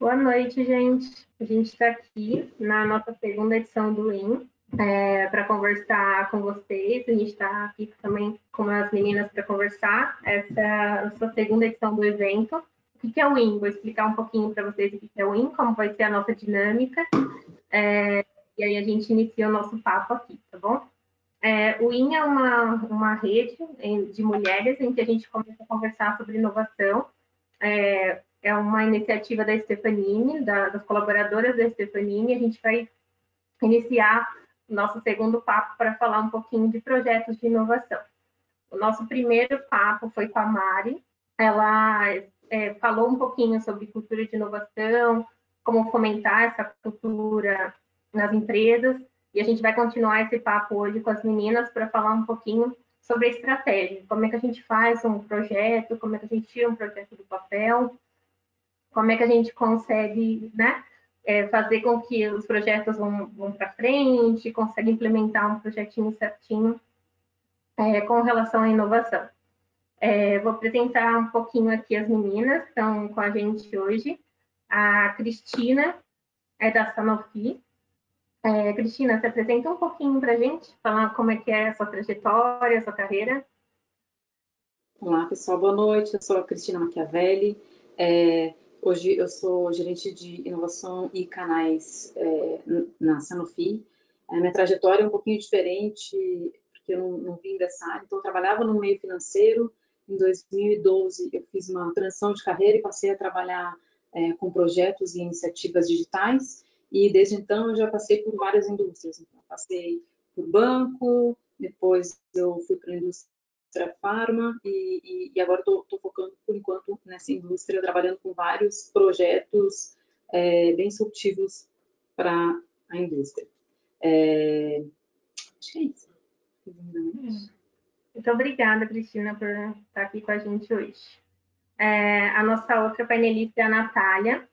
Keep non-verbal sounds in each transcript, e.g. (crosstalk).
Boa noite, gente. A gente está aqui na nossa segunda edição do IN é, para conversar com vocês. A gente está aqui também com as meninas para conversar. Essa é a nossa segunda edição do evento. O que é o IN? Vou explicar um pouquinho para vocês o que é o IN, como vai ser a nossa dinâmica. É, e aí a gente inicia o nosso papo aqui, tá bom? É, o IN é uma, uma rede de mulheres em que a gente começa a conversar sobre inovação. É, é uma iniciativa da Stefanini, da, das colaboradoras da Stefanini. A gente vai iniciar o nosso segundo papo para falar um pouquinho de projetos de inovação. O nosso primeiro papo foi com a Mari. Ela é, falou um pouquinho sobre cultura de inovação, como fomentar essa cultura nas empresas. E a gente vai continuar esse papo hoje com as meninas para falar um pouquinho sobre a estratégia, como é que a gente faz um projeto, como é que a gente tira um projeto do papel, como é que a gente consegue né, é, fazer com que os projetos vão, vão para frente, consegue implementar um projetinho certinho é, com relação à inovação. É, vou apresentar um pouquinho aqui as meninas que estão com a gente hoje. A Cristina é da Sanofi. É, Cristina, se apresenta um pouquinho para a gente, falar como é que é a sua trajetória, a sua carreira. Olá, pessoal, boa noite. Eu sou a Cristina Machiavelli. É, Hoje eu sou gerente de inovação e canais é, na Sanofi. A minha trajetória é um pouquinho diferente, porque eu não, não vim dessa área. Então, eu trabalhava no meio financeiro. Em 2012, eu fiz uma transição de carreira e passei a trabalhar é, com projetos e iniciativas digitais. E desde então, eu já passei por várias indústrias. Então, passei por banco, depois eu fui para a indústria indústria farma e, e, e agora estou focando por enquanto nessa indústria, trabalhando com vários projetos é, bem disruptivos para a indústria. É, acho que é isso. Muito obrigada, Cristina, por estar aqui com a gente hoje. É, a nossa outra painelista é a Natália.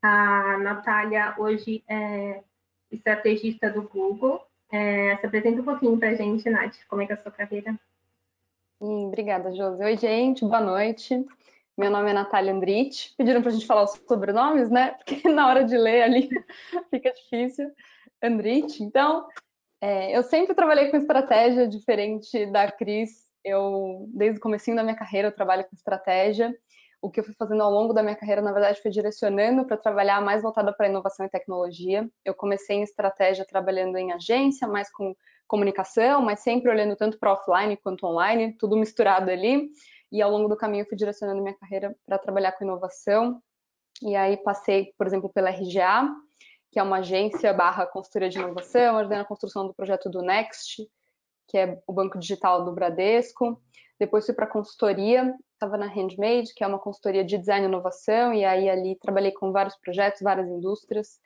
A Natália hoje é estrategista do Google. É, se apresenta um pouquinho para a gente, Nath, como é que é a sua carreira? Hum, obrigada, Josi. Oi, gente, boa noite. Meu nome é Natália Andrite. Pediram para a gente falar os sobrenomes, né? Porque (laughs) na hora de ler ali (laughs) fica difícil. Andrite. Então, é, eu sempre trabalhei com estratégia diferente da Cris. Eu, desde o comecinho da minha carreira, eu trabalho com estratégia. O que eu fui fazendo ao longo da minha carreira, na verdade, foi direcionando para trabalhar mais voltada para inovação e tecnologia. Eu comecei em estratégia trabalhando em agência, mais com comunicação, mas sempre olhando tanto para offline quanto online, tudo misturado ali. E ao longo do caminho fui direcionando minha carreira para trabalhar com inovação. E aí passei, por exemplo, pela RGA, que é uma agência barra consultoria de inovação, ajudando a construção do projeto do Next, que é o banco digital do Bradesco. Depois fui para consultoria, estava na Handmade, que é uma consultoria de design e inovação, e aí ali trabalhei com vários projetos, várias indústrias,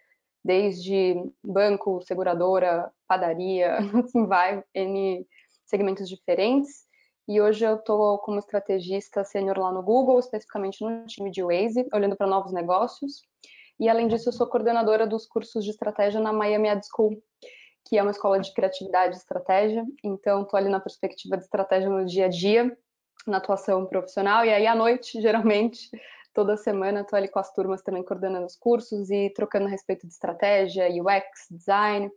desde banco, seguradora, padaria, (laughs) assim vai, N segmentos diferentes. E hoje eu estou como estrategista sênior lá no Google, especificamente no time de Waze, olhando para novos negócios. E além disso, eu sou coordenadora dos cursos de estratégia na Miami Ad School, que é uma escola de criatividade e estratégia. Então, estou ali na perspectiva de estratégia no dia a dia, na atuação profissional. E aí, à noite, (laughs) geralmente, toda semana estou ali com as turmas também coordenando os cursos e trocando a respeito de estratégia, UX, design,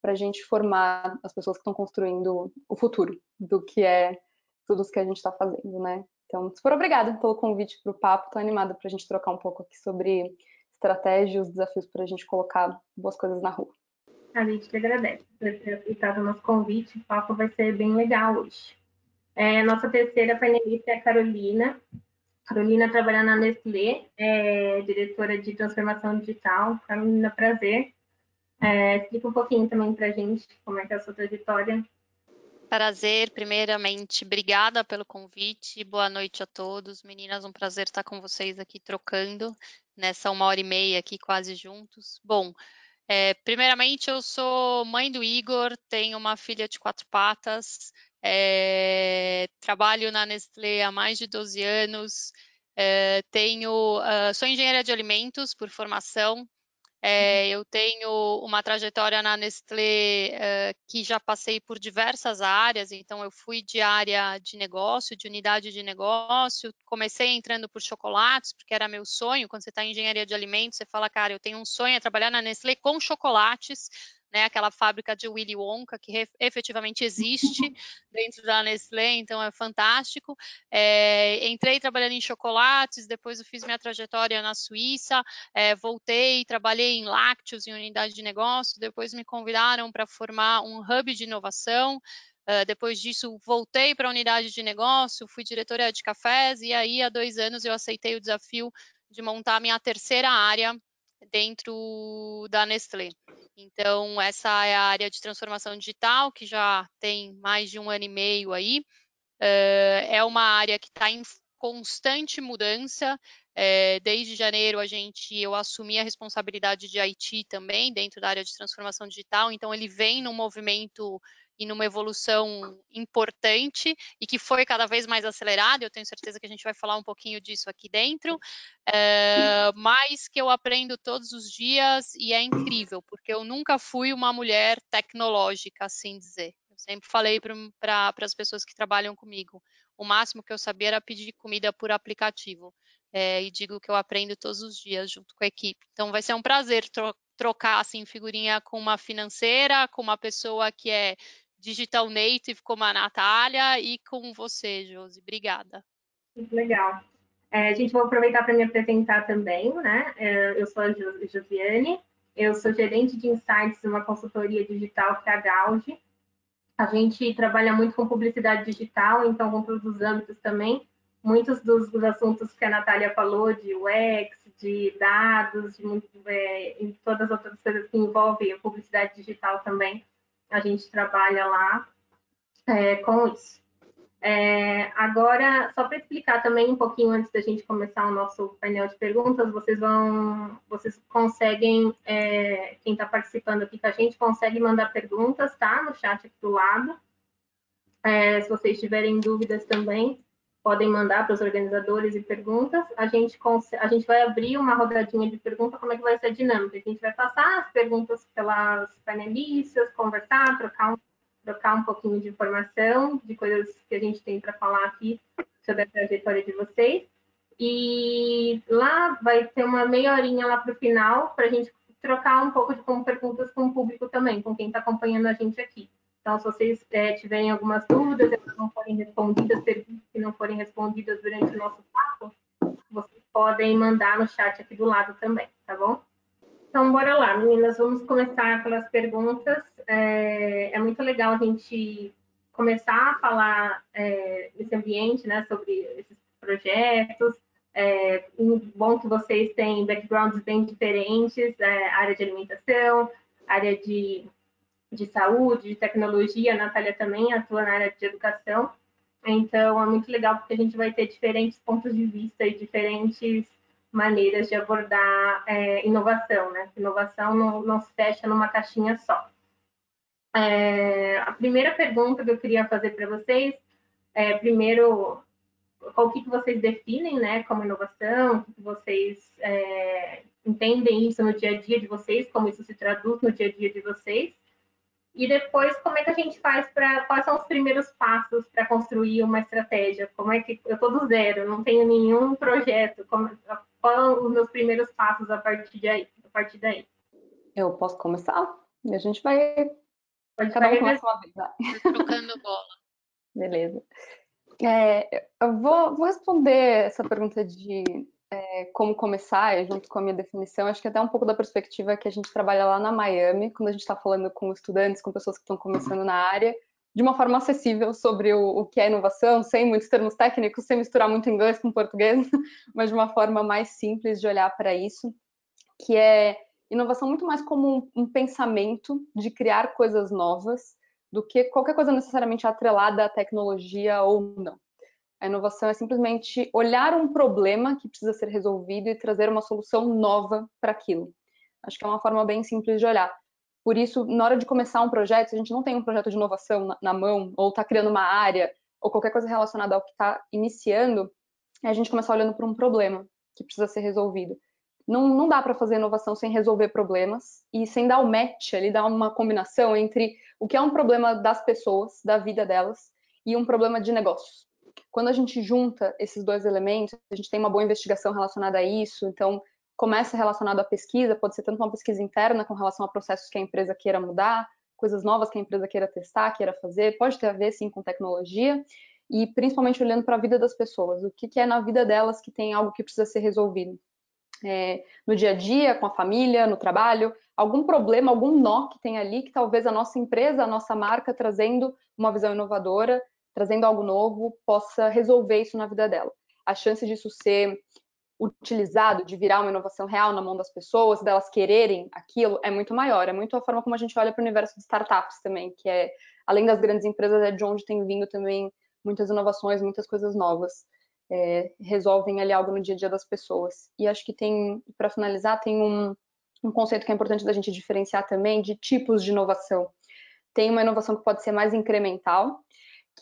para a gente formar as pessoas que estão construindo o futuro do que é tudo o que a gente está fazendo, né? Então, super obrigada pelo convite para o papo, estou animada para a gente trocar um pouco aqui sobre estratégia e os desafios para a gente colocar boas coisas na rua. A gente que agradece por ter aceitado o nosso convite, o papo vai ser bem legal hoje. É, nossa terceira painelista é a Carolina, Carolina trabalha na Nestlé, é diretora de transformação digital. Carolina, prazer. É, explica um pouquinho também para a gente como é que é a sua trajetória. Prazer, primeiramente, obrigada pelo convite. Boa noite a todos. Meninas, um prazer estar com vocês aqui trocando nessa uma hora e meia aqui quase juntos. Bom, é, primeiramente, eu sou mãe do Igor, tenho uma filha de quatro patas, é, trabalho na Nestlé há mais de 12 anos, é, tenho, uh, sou engenheira de alimentos por formação, É, eu tenho uma trajetória na Nestlé uh, que já passei por diversas áreas, então eu fui de área de negócio, de unidade de negócio, comecei entrando por chocolates, porque era meu sonho, quando você está em engenharia de alimentos, você fala, cara, eu tenho um sonho, é trabalhar na Nestlé com chocolates, né, aquela fábrica de Willy Wonka que efetivamente existe (laughs) dentro da Nestlé, então é fantástico. É, entrei trabalhando em chocolates, depois eu fiz minha trajetória na Suíça, é, voltei, trabalhei em lácteos, em unidade de negócio, depois me convidaram para formar um hub de inovação. Uh, depois disso, voltei para a unidade de negócio, fui diretora de cafés, e aí, há dois anos, eu aceitei o desafio de montar minha terceira área dentro da Nestlé. Então, essa é a área de transformação digital, que já tem mais de um ano e meio aí. Uh, é uma área que está em constante mudança. É, desde janeiro a gente eu assumi a responsabilidade de IT também dentro da área de transformação digital, então ele vem num movimento e numa evolução importante e que foi cada vez mais acelerada. Eu tenho certeza que a gente vai falar um pouquinho disso aqui dentro, é, mas que eu aprendo todos os dias e é incrível, porque eu nunca fui uma mulher tecnológica, assim dizer. Eu sempre falei para as pessoas que trabalham comigo, o máximo que eu sabia era pedir comida por aplicativo. É, e digo que eu aprendo todos os dias junto com a equipe. Então vai ser um prazer tro trocar assim figurinha com uma financeira, com uma pessoa que é digital native como a Natália e com você, Josi. Obrigada. Muito legal. É, gente vai aproveitar para me apresentar também, né? É, eu sou a Josiane, eu sou gerente de insights numa consultoria digital que é a Gauge. A gente trabalha muito com publicidade digital, então com todos os âmbitos também. Muitos dos, dos assuntos que a Natália falou, de UX, de dados, de, é, e todas as outras coisas que envolvem a publicidade digital também, a gente trabalha lá é, com isso. É, agora, só para explicar também um pouquinho antes da gente começar o nosso painel de perguntas, vocês vão, vocês conseguem, é, quem está participando aqui com a gente, consegue mandar perguntas, tá? No chat aqui do lado. É, se vocês tiverem dúvidas também, podem mandar para os organizadores e perguntas. A gente, a gente vai abrir uma rodadinha de perguntas, como é que vai ser a dinâmica? A gente vai passar as perguntas pelas panelistas, conversar, trocar um, trocar um pouquinho de informação, de coisas que a gente tem para falar aqui sobre a trajetória de vocês. E lá vai ter uma meia horinha lá para o final, para a gente trocar um pouco de como perguntas com o público também, com quem está acompanhando a gente aqui. Então, se vocês é, tiverem algumas dúvidas, elas não forem respondidas, perguntas que não forem respondidas durante o nosso papo, vocês podem mandar no chat aqui do lado também, tá bom? Então, bora lá, meninas, vamos começar pelas perguntas. É, é muito legal a gente começar a falar é, nesse ambiente, né, sobre esses projetos. É bom que vocês têm backgrounds bem diferentes, é, área de alimentação, área de de saúde, de tecnologia, a Natália também atua na área de educação. Então, é muito legal porque a gente vai ter diferentes pontos de vista e diferentes maneiras de abordar é, inovação, né? Inovação não, não, se fecha numa caixinha só. É, a primeira pergunta que eu queria fazer para vocês é, primeiro, o que, que vocês definem, né, como inovação, o que, que vocês é, entendem isso no dia a dia de vocês, como isso se traduz no dia a dia de vocês, e depois, como é que a gente faz para. Quais são os primeiros passos para construir uma estratégia? Como é que. Eu estou do zero, não tenho nenhum projeto. Como, quais são os meus primeiros passos a partir, de aí, a partir daí? Eu posso começar? E a gente vai. Pode Cada um começa uma vez. Trocando (laughs) bola. Beleza. É, eu vou, vou responder essa pergunta de é, como começar, junto com a minha definição, acho que até um pouco da perspectiva que a gente trabalha lá na Miami, quando a gente está falando com estudantes, com pessoas que estão começando na área, de uma forma acessível sobre o, o, que é inovação, sem muitos termos técnicos, sem misturar muito inglês com português, (laughs) mas de uma forma mais simples de olhar para isso, que é inovação muito mais como um, um pensamento de criar coisas novas do que qualquer coisa necessariamente atrelada à tecnologia ou não. A inovação é simplesmente olhar um problema que precisa ser resolvido e trazer uma solução nova para aquilo. Acho que é uma forma bem simples de olhar. Por isso, na hora de começar um projeto, se a gente não tem um projeto de inovação na, na mão, ou está criando uma área, ou qualquer coisa relacionada ao que está iniciando, a gente começa olhando para um problema que precisa ser resolvido. não, não dá para fazer inovação sem resolver problemas e sem dar o match ali, dar uma combinação entre o que é um problema das pessoas, da vida delas, e um problema de negócios. Quando a gente junta esses dois elementos, a gente tem uma boa investigação relacionada a isso, então começa relacionado à pesquisa, pode ser tanto uma pesquisa interna com relação a processos que a empresa queira mudar, coisas novas que a empresa queira testar, queira fazer, pode ter a ver sim com tecnologia, e principalmente olhando para a vida das pessoas, o que, que, é na vida delas que tem algo que precisa ser resolvido. É, no dia a dia, com a família, no trabalho, algum problema, algum nó que tem ali que talvez a nossa empresa, a nossa marca, trazendo uma visão inovadora, trazendo algo novo, possa resolver isso na vida dela. A chance disso ser utilizado, de virar uma inovação real na mão das pessoas, delas quererem aquilo, é muito maior. É muito a forma como a gente olha para o universo de startups também, que é, além das grandes empresas, é de onde tem vindo também muitas inovações, muitas coisas novas é, resolvem ali algo no dia a dia das pessoas. E acho que tem, para finalizar, tem um, um conceito que é importante da gente diferenciar também de tipos de inovação. Tem uma inovação que pode ser mais incremental,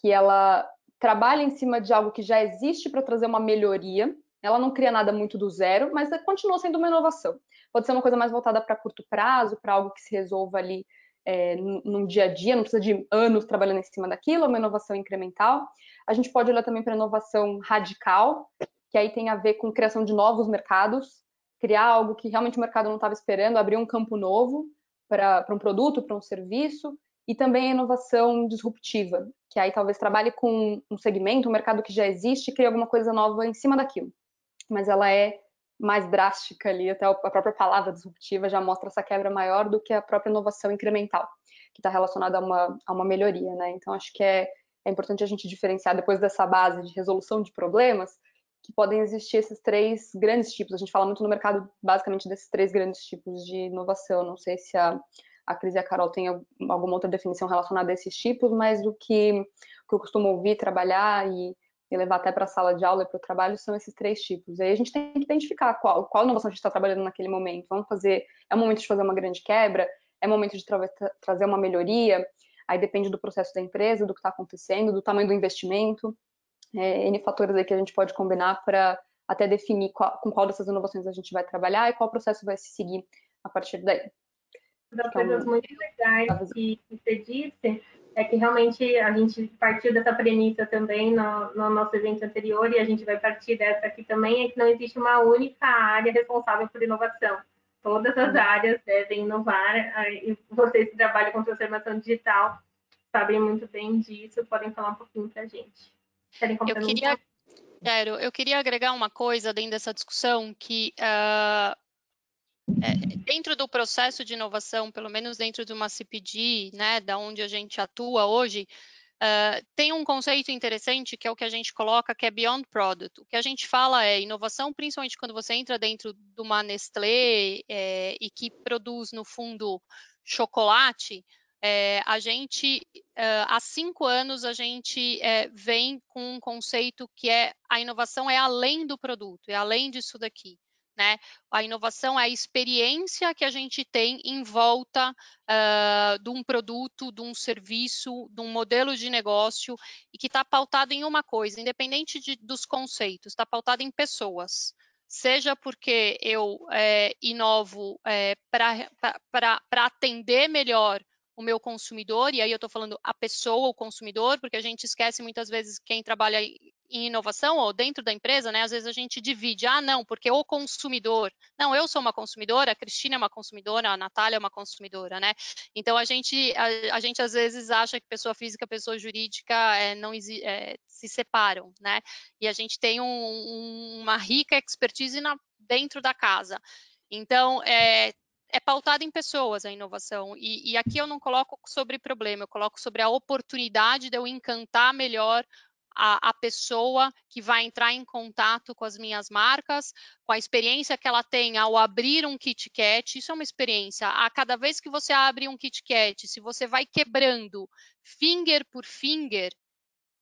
que ela trabalha em cima de algo que já existe para trazer uma melhoria. Ela não cria nada muito do zero, mas continua sendo uma inovação. Pode ser uma coisa mais voltada para curto prazo, para algo que se resolva ali é, no dia a dia, não precisa de anos trabalhando em cima daquilo, é uma inovação incremental. A gente pode olhar também para inovação radical, que aí tem a ver com criação de novos mercados, criar algo que realmente o mercado não estava esperando, abrir um campo novo para um produto, para um serviço, e também a inovação disruptiva, que aí talvez trabalhe com um segmento, um mercado que já existe, e crie alguma coisa nova em cima daquilo. Mas ela é mais drástica ali, até a própria palavra disruptiva já mostra essa quebra maior do que a própria inovação incremental, que está relacionada a uma, a uma melhoria, né? Então, acho que é, é importante a gente diferenciar, depois dessa base de resolução de problemas, que podem existir esses três grandes tipos. A gente fala muito no mercado, basicamente, desses três grandes tipos de inovação. Não sei se a, a Cris e a Carol têm alguma outra definição relacionada a esses tipos, mas do que, que eu costumo ouvir, trabalhar e e levar até para a sala de aula e para o trabalho são esses três tipos. Aí a gente tem que identificar qual, qual inovação a gente está trabalhando naquele momento. Vamos fazer, é o momento de fazer uma grande quebra, é o momento de tra trazer uma melhoria, aí depende do processo da empresa, do que está acontecendo, do tamanho do investimento, é, N fatores aí que a gente pode combinar para até definir qual, com qual dessas inovações a gente vai trabalhar e qual processo vai se seguir a partir daí. Das então, coisas muito legais que você disse é que realmente a gente partiu dessa premissa também no, no, nosso evento anterior e a gente vai partir dessa aqui também, é que não existe uma única área responsável por inovação. Todas as áreas devem inovar e vocês que trabalham com transformação digital sabem muito bem disso, podem falar um pouquinho para a gente. Querem eu queria, quero, eu queria agregar uma coisa dentro dessa discussão que uh, é, dentro do processo de inovação, pelo menos dentro de uma CPD, né, da onde a gente atua hoje, uh, tem um conceito interessante que é o que a gente coloca que é Beyond Product. O que a gente fala é inovação, principalmente quando você entra dentro de uma Nestlé é, e que produz, no fundo, chocolate, é, a gente, uh, há cinco anos, a gente é, vem com um conceito que é a inovação é além do produto, é além disso daqui. Né? A inovação é a experiência que a gente tem em volta uh, de um produto, de um serviço, de um modelo de negócio e que está pautado em uma coisa, independente de, dos conceitos, está pautado em pessoas. Seja porque eu é, inovo é, para atender melhor o meu consumidor, e aí eu estou falando a pessoa, o consumidor, porque a gente esquece muitas vezes quem trabalha em inovação ou dentro da empresa, né? Às vezes a gente divide, ah, não, porque o consumidor, não, eu sou uma consumidora, a Cristina é uma consumidora, a Natália é uma consumidora, né? Então a gente, a, a gente às vezes acha que pessoa física, pessoa jurídica é, não é, se separam, né? E a gente tem um, um, uma rica expertise na, dentro da casa. Então, é, é pautada em pessoas a inovação. E, e, aqui eu não coloco sobre problema, eu coloco sobre a oportunidade de eu encantar melhor a, a, pessoa que vai entrar em contato com as minhas marcas, com a experiência que ela tem ao abrir um KitKat. Isso é uma experiência. A cada vez que você abre um KitKat, se você vai quebrando finger por finger,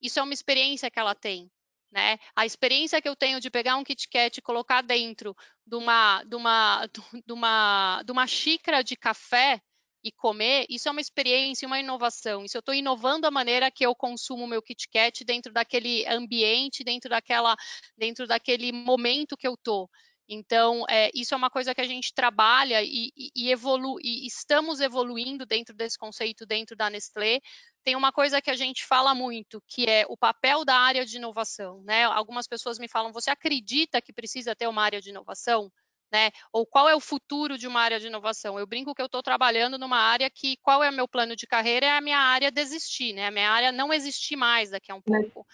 isso é uma experiência que ela tem. Né? A experiência que eu tenho de pegar um KitKat e colocar dentro de uma, de uma, (laughs) de uma, de uma xícara de café e comer, isso é uma experiência, uma inovação. Isso eu estou inovando a maneira que eu consumo meu KitKat dentro daquele ambiente, dentro daquela, dentro daquele momento que eu estou. Então, é, isso é uma coisa que a gente trabalha e, e, e, evolu e estamos evoluindo dentro desse conceito, dentro da Nestlé. Tem uma coisa que a gente fala muito, que é o papel da área de inovação. Né? Algumas pessoas me falam, você acredita que precisa ter uma área de inovação? Né? Ou qual é o futuro de uma área de inovação? Eu brinco que eu estou trabalhando numa área que qual é o meu plano de carreira? É a minha área desistir, né? A minha área não existir mais daqui a um pouco.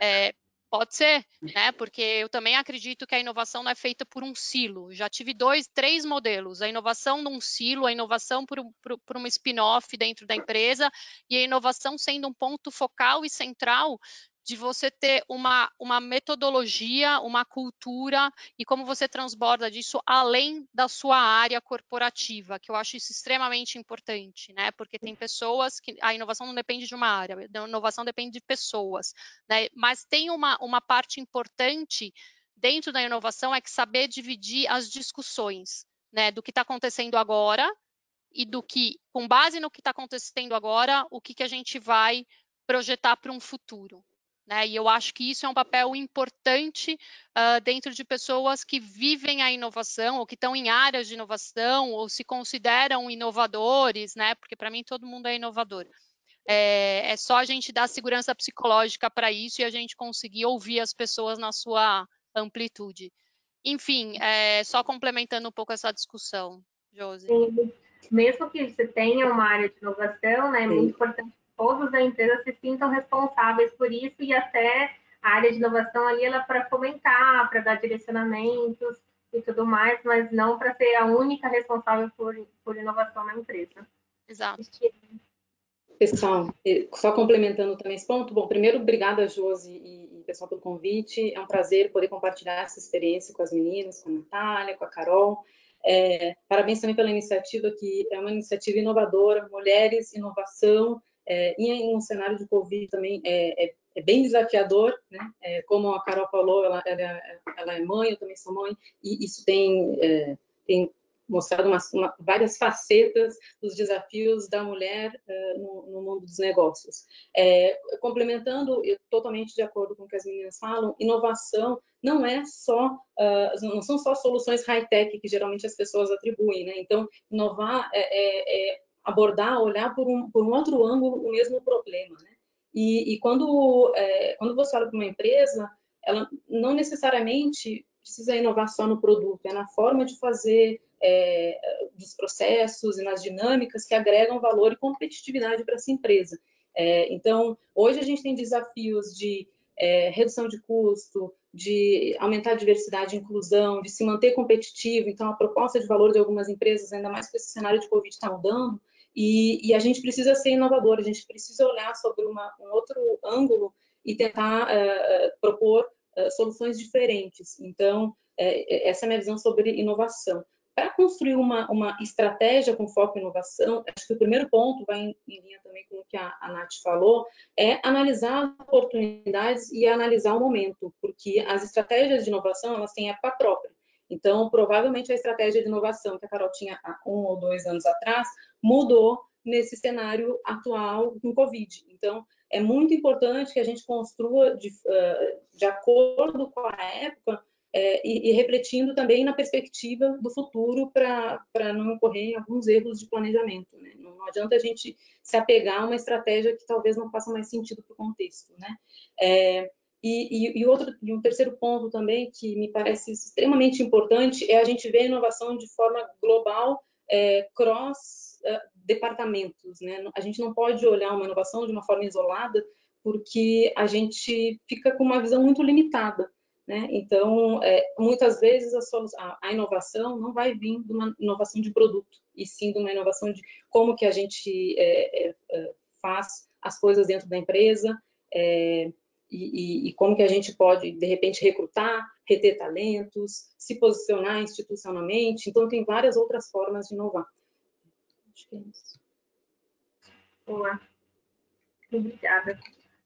É, Pode ser, né? Porque eu também acredito que a inovação não é feita por um silo. Já tive dois, três modelos: a inovação num silo, a inovação por, por, por uma spin-off dentro da empresa e a inovação sendo um ponto focal e central de você ter uma, uma metodologia, uma cultura e como você transborda disso além da sua área corporativa, que eu acho isso extremamente importante, né? Porque tem pessoas que a inovação não depende de uma área, a inovação depende de pessoas, né? Mas tem uma, uma parte importante dentro da inovação é que saber dividir as discussões, né? Do que está acontecendo agora e do que, com base no que está acontecendo agora, o que, que a gente vai projetar para um futuro. Né? E eu acho que isso é um papel importante uh, dentro de pessoas que vivem a inovação ou que estão em áreas de inovação ou se consideram inovadores, né? Porque para mim todo mundo é inovador. É, é, só a gente dar segurança psicológica para isso e a gente conseguir ouvir as pessoas na sua amplitude. Enfim, é, só complementando um pouco essa discussão, Josi. Mesmo que você tenha uma área de inovação, né, é muito importante todos da empresa se sintam responsáveis por isso e até a área de inovação ali ela é para fomentar, para dar direcionamentos e tudo mais, mas não para ser a única responsável por, por inovação na empresa. Exato. Pessoal, só complementando também esse ponto, bom, primeiro, obrigada, Josi e, e pessoal pelo convite, é um prazer poder compartilhar essa experiência com as meninas, com a Natália, com a Carol, é, parabéns também pela iniciativa, que é uma iniciativa inovadora, Mulheres, Inovação, é, em um cenário de Covid também é, é, é bem desafiador, né? É, como a Carol falou, ela, ela, ela, é mãe, eu também sou mãe, e isso tem, é, tem mostrado uma, uma, várias facetas dos desafios da mulher no, no, mundo dos negócios. É, complementando, eu totalmente de acordo com o que as meninas falam, inovação não é só, não são só soluções high-tech que geralmente as pessoas atribuem, né? Então, inovar é, é, é abordar, olhar por um, por um outro ângulo o mesmo problema, né? E, e quando, é, quando você olha para uma empresa, ela não necessariamente precisa inovar só no produto, é na forma de fazer, é, dos processos e nas dinâmicas que agregam valor e competitividade para essa empresa. É, então, hoje a gente tem desafios de é, redução de custo, de aumentar a diversidade e inclusão, de se manter competitivo. Então, a proposta de valor de algumas empresas, ainda mais com esse cenário de Covid está mudando, e, e, a gente precisa ser inovador, a gente precisa olhar sobre uma, um outro ângulo e tentar uh, propor uh, soluções diferentes. Então, uh, essa é a minha visão sobre inovação. Para construir uma, uma estratégia com foco em inovação, acho que o primeiro ponto vai em, em linha também com o que a, a Nath falou, é analisar oportunidades e analisar o momento, porque as estratégias de inovação, elas têm época própria. Então, provavelmente a estratégia de inovação que a Carol tinha há um ou dois anos atrás mudou nesse cenário atual com Covid. Então, é muito importante que a gente construa de, de acordo com a época é, e, e, refletindo também na perspectiva do futuro para não ocorrer alguns erros de planejamento. Né? Não, não, adianta a gente se apegar a uma estratégia que talvez não faça mais sentido para o contexto. Né? É, e, e, e, outro, e um terceiro ponto também que me parece extremamente importante é a gente ver a inovação de forma global, é, cross é, departamentos. Né? A gente não pode olhar uma inovação de uma forma isolada, porque a gente fica com uma visão muito limitada. Né? Então, é, muitas vezes a, a, a, inovação não vai vir de uma inovação de produto, e sim de uma inovação de como que a gente é, é faz as coisas dentro da empresa, é, e, e, e, como que a gente pode, de repente, recrutar, reter talentos, se posicionar institucionalmente. Então, tem várias outras formas de inovar. Acho que é isso. Boa. Obrigada.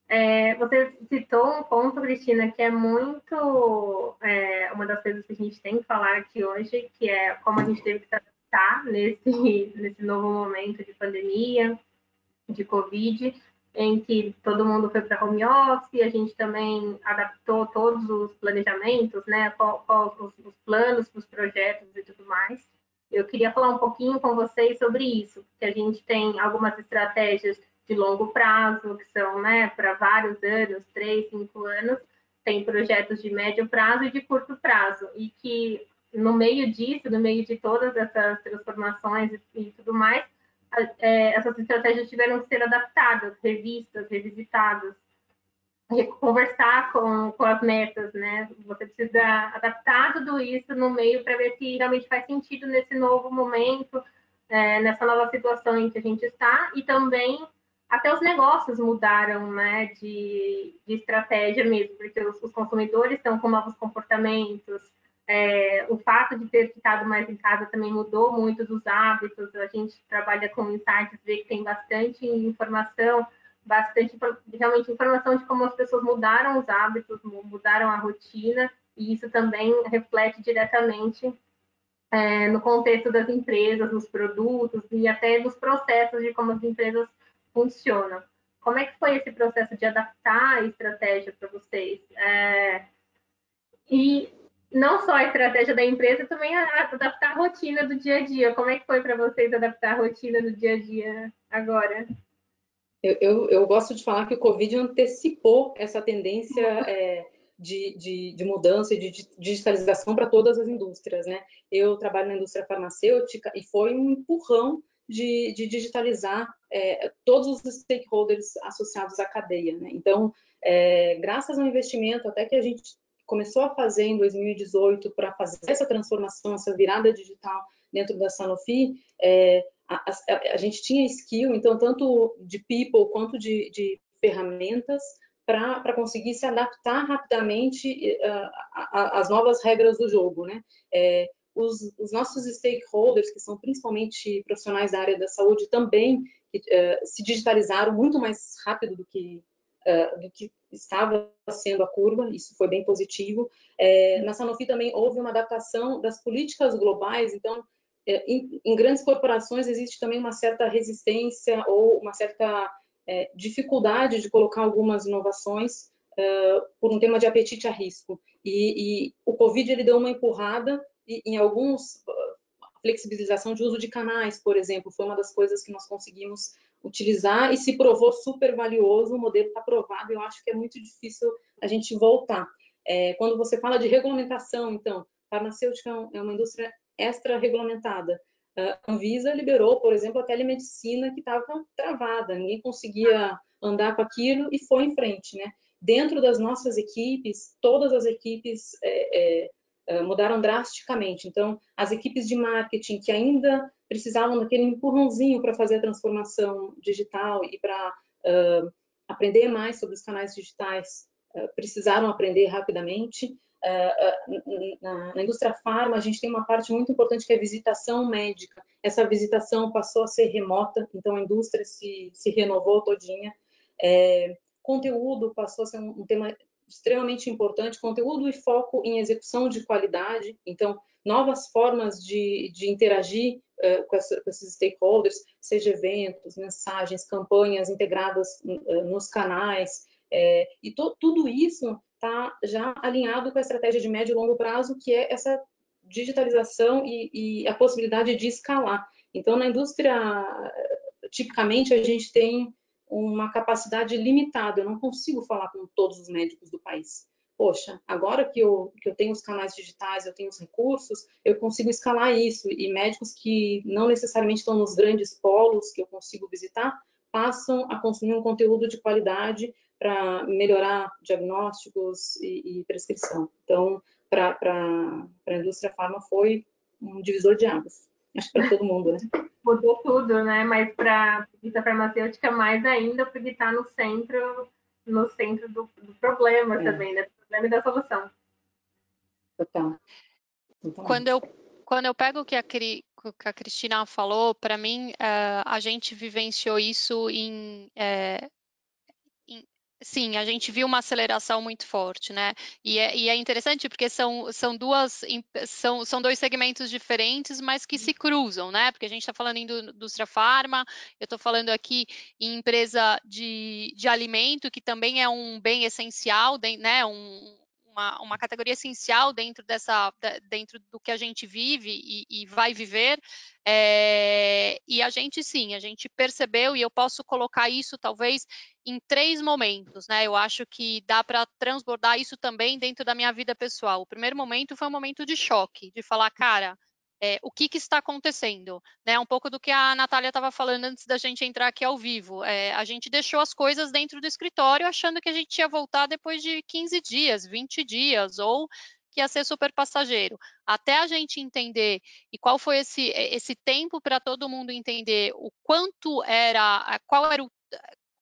É, você citou um ponto, Cristina, que é muito é, uma das coisas que a gente tem que falar aqui hoje, que é como a gente teve que se adaptar nesse, (laughs) nesse novo momento de pandemia, de Covid, em que todo mundo foi para home office, a gente também adaptou todos os planejamentos, né, qual, qual os, os planos os projetos e tudo mais. Eu queria falar um pouquinho com vocês sobre isso, porque a gente tem algumas estratégias de longo prazo, que são né, para vários anos, três, cinco anos, tem projetos de médio prazo e de curto prazo, e que no meio disso, no meio de todas essas transformações e, e tudo mais, é, essas estratégias tiveram que ser adaptadas, revistas, revisitadas, conversar com, com as metas, né? Você precisa adaptar tudo isso no meio para ver se realmente faz sentido nesse novo momento, é, nessa nova situação em que a gente está, e também até os negócios mudaram, né, de, de estratégia mesmo, porque os, os consumidores estão com novos comportamentos, é, o fato de ter ficado mais em casa também mudou muito dos hábitos, a gente trabalha com insights, vê que tem bastante informação, bastante realmente informação de como as pessoas mudaram os hábitos, mudaram a rotina, e isso também reflete diretamente é, no contexto das empresas, nos produtos e até nos processos de como as empresas funcionam. Como é que foi esse processo de adaptar a estratégia para vocês? É, e não só a estratégia da empresa, também adaptar a rotina do dia a dia. Como é que foi para vocês adaptar a rotina do dia a dia agora? Eu, eu, eu, gosto de falar que o Covid antecipou essa tendência é, de, de, de, mudança e de digitalização para todas as indústrias, né? Eu trabalho na indústria farmacêutica e foi um empurrão de, de digitalizar é, todos os stakeholders associados à cadeia, né? Então, é, graças ao investimento até que a gente começou a fazer em 2018 para fazer essa transformação, essa virada digital dentro da Sanofi, é, a, a, a, gente tinha skill, então, tanto de people quanto de, de ferramentas para conseguir se adaptar rapidamente às novas regras do jogo, né? É, os, os, nossos stakeholders, que são principalmente profissionais da área da saúde, também uh, se digitalizaram muito mais rápido do que uh, do que estava sendo a curva, isso foi bem positivo. É, na Sanofi também houve uma adaptação das políticas globais, então, é, em, em, grandes corporações existe também uma certa resistência ou uma certa é, dificuldade de colocar algumas inovações por um tema de apetite a risco. E, e, o Covid ele deu uma empurrada e, em alguns flexibilização de uso de canais, por exemplo, foi uma das coisas que nós conseguimos utilizar e se provou super valioso, o modelo está aprovado, eu acho que é muito difícil a gente voltar. É, quando você fala de regulamentação, então, farmacêutica é uma indústria extra-regulamentada. A Anvisa liberou, por exemplo, a telemedicina que estava travada, ninguém conseguia andar com aquilo e foi em frente, né? Dentro das nossas equipes, todas as equipes é, é, mudaram drasticamente. Então, as equipes de marketing que ainda precisavam daquele empurrãozinho para fazer a transformação digital e para uh, aprender mais sobre os canais digitais, uh, precisaram aprender rapidamente. Uh, na, na, indústria farma, a gente tem uma parte muito importante que é a visitação médica. Essa visitação passou a ser remota, então a indústria se, se renovou todinha. É, conteúdo passou a ser um, um tema extremamente importante, conteúdo e foco em execução de qualidade, então, novas formas de, de interagir uh, com, essa, com, esses stakeholders, seja eventos, mensagens, campanhas integradas uh, nos canais, é, e to, tudo isso está já alinhado com a estratégia de médio e longo prazo, que é essa digitalização e, e a possibilidade de escalar. Então, na indústria, tipicamente, a gente tem uma capacidade limitada, eu não consigo falar com todos os médicos do país. Poxa, agora que eu, que eu tenho os canais digitais, eu tenho os recursos, eu consigo escalar isso. E médicos que não necessariamente estão nos grandes polos que eu consigo visitar, passam a consumir um conteúdo de qualidade para melhorar diagnósticos e, e prescrição. Então, para a indústria farma foi um divisor de águas acho para todo mundo, né? Mudou tudo, né? Mas para a farmacêutica mais ainda, porque está no centro, no centro do, do problema é. também, né? Do problema e da solução. Total. Quando eu quando eu pego o que a, que a Cristina falou, para mim uh, a gente vivenciou isso em, uh, em Sim, a gente viu uma aceleração muito forte, né? E é, e é, interessante porque são, são duas são, são dois segmentos diferentes, mas que se cruzam, né? Porque a gente está falando em indústria farma, eu estou falando aqui em empresa de, de alimento, que também é um bem essencial, né? Um, uma, uma categoria essencial dentro dessa dentro do que a gente vive e, e vai viver. É, e a gente sim, a gente percebeu, e eu posso colocar isso talvez em três momentos, né? Eu acho que dá para transbordar isso também dentro da minha vida pessoal. O primeiro momento foi um momento de choque, de falar, cara, é, o que, que, está acontecendo, né? Um pouco do que a Natália estava falando antes da gente entrar aqui ao vivo. É, a gente deixou as coisas dentro do escritório achando que a gente ia voltar depois de 15 dias, 20 dias, ou que ia ser super passageiro. Até a gente entender e qual foi esse, esse tempo para todo mundo entender o quanto era, qual era o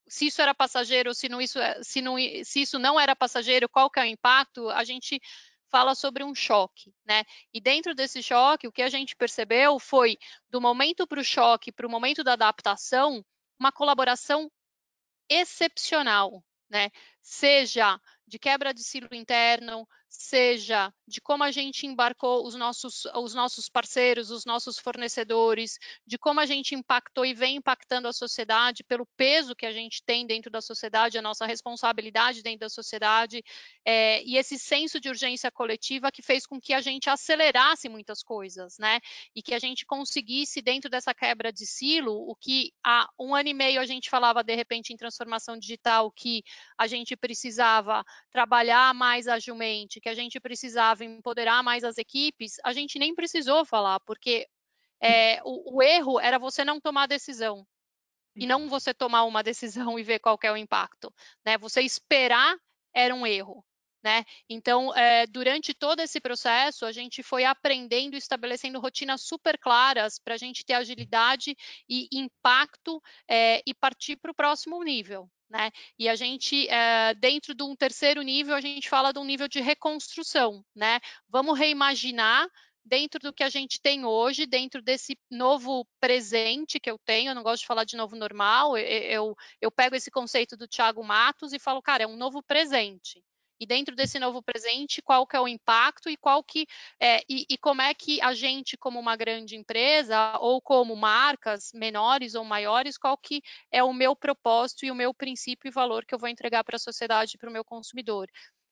se isso era passageiro, se não isso, se não, se isso não era passageiro, qual que é o impacto, a gente fala sobre um choque, né? E dentro desse choque, o que a gente percebeu foi, do momento para o choque, para o momento da adaptação, uma colaboração excepcional, né? Seja de quebra de silo interno, seja de como a gente embarcou os nossos, os nossos parceiros, os nossos fornecedores, de como a gente impactou e vem impactando a sociedade pelo peso que a gente tem dentro da sociedade, a nossa responsabilidade dentro da sociedade, é, e esse senso de urgência coletiva que fez com que a gente acelerasse muitas coisas, né? E que a gente conseguisse, dentro dessa quebra de silo, o que há um ano e meio a gente falava, de repente, em transformação digital, que a gente precisava trabalhar mais agilmente, que a gente precisava empoderar mais as equipes, a gente nem precisou falar, porque é, o, o erro era você não tomar decisão e não você tomar uma decisão e ver qual é o impacto, né? Você esperar era um erro, né? Então, é, durante todo esse processo, a gente foi aprendendo e estabelecendo rotinas super claras para a gente ter agilidade e impacto é, e partir para o próximo nível, né? E a gente, é, dentro de um terceiro nível, a gente fala de um nível de reconstrução, né? Vamos reimaginar dentro do que a gente tem hoje, dentro desse novo presente que eu tenho, eu não gosto de falar de novo normal, eu, eu, eu pego esse conceito do Thiago Matos e falo, cara, é um novo presente e dentro desse novo presente, qual que é o impacto e qual que é, e, e, como é que a gente, como uma grande empresa, ou como marcas menores ou maiores, qual que é o meu propósito e o meu princípio e valor que eu vou entregar para a sociedade e para o meu consumidor.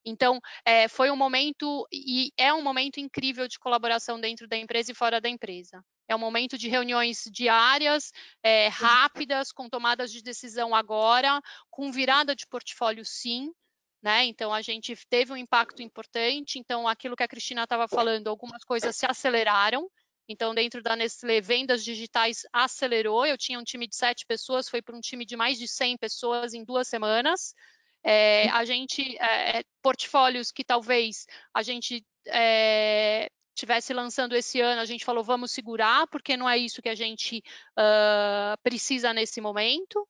Então, é, foi um momento, e é um momento incrível de colaboração dentro da empresa e fora da empresa. É um momento de reuniões diárias, é, rápidas, com tomadas de decisão agora, com virada de portfólio sim, né? Então a gente teve um impacto importante. Então aquilo que a Cristina estava falando, algumas coisas se aceleraram. Então dentro da Nestlé vendas digitais acelerou. Eu tinha um time de sete pessoas, foi para um time de mais de 100 pessoas em duas semanas. É, a gente é, portfólios que talvez a gente é, tivesse lançando esse ano, a gente falou vamos segurar, porque não é isso que a gente uh, precisa nesse momento.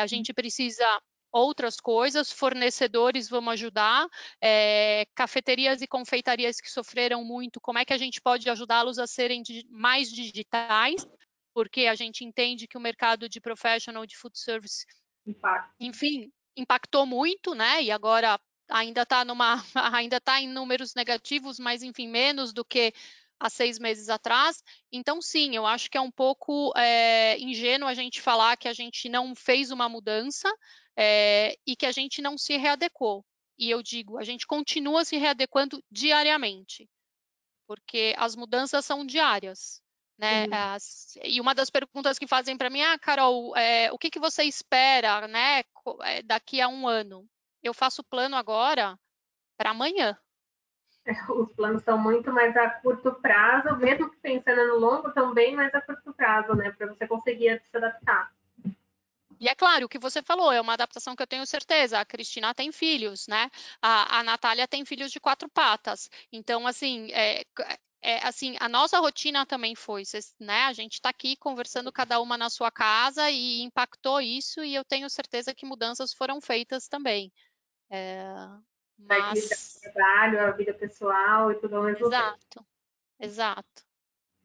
A gente precisa outras coisas, fornecedores vamos ajudar, é, cafeterias e confeitarias que sofreram muito, como é que a gente pode ajudá-los a serem mais digitais, porque a gente entende que o mercado de professional de food service, Impacto. enfim, impactou muito, né? E agora ainda está numa, (laughs) ainda está em números negativos, mas enfim menos do que há seis meses atrás. Então, sim, eu acho que é um pouco é, ingênuo a gente falar que a gente não fez uma mudança é, e que a gente não se readequou. E eu digo, a gente continua se readequando diariamente, porque as mudanças são diárias. Né? Uhum. As, e uma das perguntas que fazem para mim, ah, Carol, é, o que, que você espera né, daqui a um ano? Eu faço plano agora para amanhã. (laughs) os planos são muito mais a curto prazo, mesmo que pensando no longo, também mais a curto prazo, né? Para você conseguir se adaptar. E é claro, o que você falou é uma adaptação que eu tenho certeza. A Cristina tem filhos, né? A, a Natália tem filhos de quatro patas. Então, assim, é, é, assim, a nossa rotina também foi, né? A gente está aqui conversando cada uma na sua casa e impactou isso, e eu tenho certeza que mudanças foram feitas também. É, mas... Trabalho, a vida pessoal e tudo ao mesmo Exato, tempo. exato.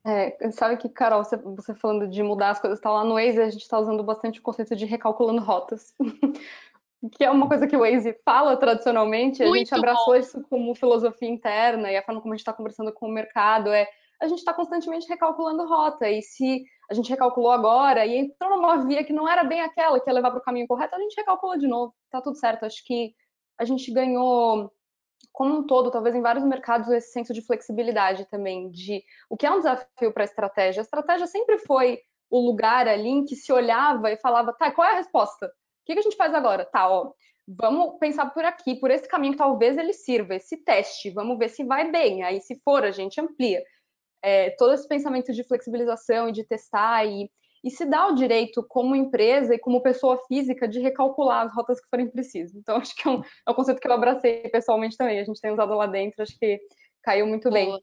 É, sabe que, Carol, você, você, falando de mudar as coisas, tá lá no Waze, a gente está usando bastante o conceito de recalculando rotas. (laughs) que é uma coisa que o Waze fala tradicionalmente, a gente abraçou bom. isso como filosofia interna e a forma como a gente está conversando com o mercado é a gente está constantemente recalculando rota e se a gente recalculou agora e entrou numa via que não era bem aquela que ia levar para o caminho correto, a gente recalcula de novo, tá tudo certo. Acho que a gente ganhou como um todo, talvez em vários mercados, esse senso de flexibilidade também, de o que é um desafio para a estratégia. A estratégia sempre foi o lugar ali em que se olhava e falava, tá, qual é a resposta? que, que a gente faz agora? Tá, ó, vamos pensar por aqui, por esse caminho que talvez ele sirva, esse teste, vamos ver se vai bem. Aí, se for, a gente amplia. É, todo esse pensamento de flexibilização e de testar e, e se dá o direito, como empresa e como pessoa física, de recalcular as rotas que forem precisas. Então, (laughs) acho que é um, é um conceito que eu abracei pessoalmente também. A gente tem usado lá dentro, acho que caiu muito bem.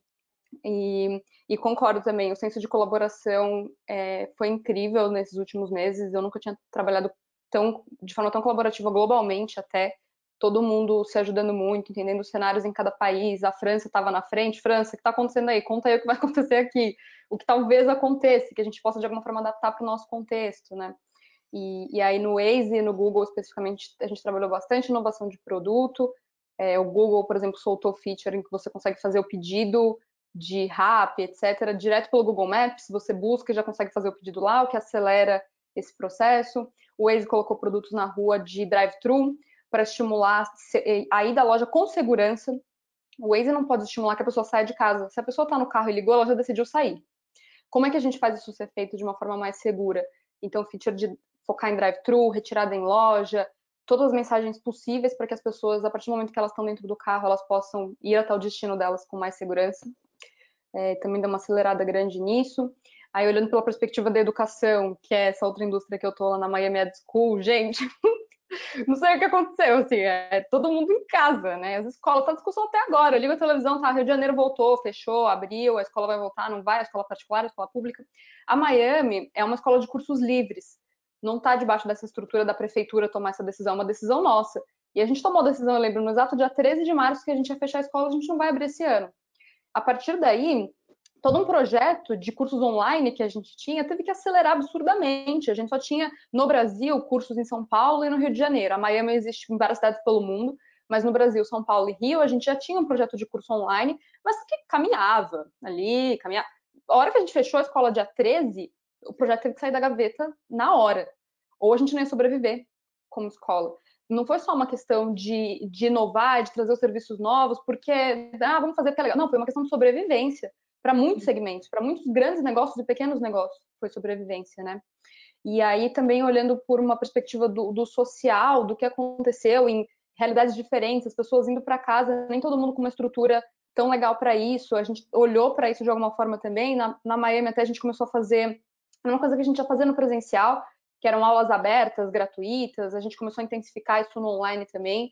E, e, concordo também, o senso de colaboração é, foi incrível nesses últimos meses. Eu nunca tinha trabalhado tão, de forma tão colaborativa globalmente até, todo mundo se ajudando muito, entendendo os cenários em cada país. A França estava na frente, França, o que está acontecendo aí? Conta aí o que vai (laughs) acontecer aqui, o que talvez aconteça, que a gente possa de alguma forma adaptar para o nosso contexto, né? E, e, aí no Waze no Google especificamente a gente trabalhou bastante inovação de produto. É, o Google, por exemplo, soltou feature em que você consegue fazer o pedido de RAP, etc., direto pelo Google Maps. Você busca e já consegue fazer o pedido lá, o que acelera esse processo. O Waze colocou produtos na rua de drive-thru para estimular a ida à loja com segurança. O Waze não pode estimular que a pessoa saia de casa. Se a pessoa está no carro e ligou, ela já decidiu sair. Como é que a gente faz isso ser feito de uma forma mais segura? Então, feature de focar em drive-thru, retirada em loja, todas as mensagens possíveis para que as pessoas, a partir do momento que elas estão dentro do carro, elas possam ir até o destino delas com mais segurança. É, também dá uma acelerada grande nisso. Aí, olhando pela perspectiva da educação, que é essa outra indústria que eu tô lá na Miami Ed School, gente, (laughs) (laughs) não sei o que aconteceu, assim, é todo mundo em casa, né? As escolas, tá discussão até agora. Eu ligo a televisão, tá? Rio de Janeiro voltou, fechou, abriu, a escola vai voltar, não vai, a escola particular, a escola pública. A Miami é uma escola de cursos livres, não tá debaixo dessa estrutura da prefeitura tomar essa decisão, é uma decisão nossa. E a gente tomou a decisão, eu lembro, no exato dia 13 de março, que a gente ia fechar a escola, a gente não vai abrir esse ano. A partir daí, todo um projeto de cursos online que a gente tinha teve que acelerar absurdamente. A gente só tinha no Brasil cursos em São Paulo e no Rio de Janeiro. A Miami existe em várias cidades pelo mundo, mas no Brasil, São Paulo e Rio, a gente já tinha um projeto de curso online, mas que caminhava ali, caminhava. A hora que a gente fechou a escola dia 13, o projeto teve que sair da gaveta na hora. Ou a gente não ia sobreviver como escola. Não foi só uma questão de, de inovar, de trazer os serviços novos, porque, ah, vamos fazer porque é. Não, foi uma questão de sobrevivência para muitos segmentos, para muitos grandes negócios e pequenos negócios, foi sobrevivência, né? E aí também olhando por uma perspectiva do, do social, do que aconteceu em realidades diferentes, as pessoas indo para casa, nem todo mundo com uma estrutura tão legal para isso. A gente olhou para isso de alguma forma também. Na, na Miami até a gente começou a fazer uma coisa que a gente já fazia no presencial, que eram aulas abertas, gratuitas. A gente começou a intensificar isso no online também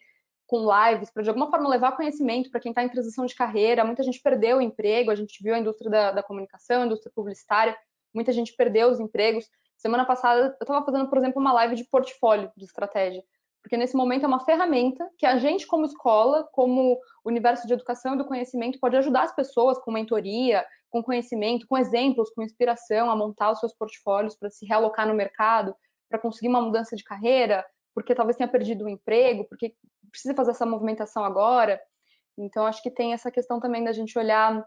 com lives, para de alguma forma levar conhecimento para quem está em transição de carreira. Muita gente perdeu o emprego, a gente viu a indústria da, da comunicação, a indústria publicitária, muita gente perdeu os empregos. Semana passada eu estava fazendo, por exemplo, uma live de portfólio de estratégia, porque nesse momento é uma ferramenta que a gente, como escola, como universo de educação e do conhecimento, pode ajudar as pessoas com mentoria, com conhecimento, com exemplos, com inspiração, a montar os seus portfólios para se realocar no mercado, para conseguir uma mudança de carreira, porque talvez tenha perdido o emprego, porque precisa fazer essa movimentação agora. Então, acho que tem essa questão também da gente olhar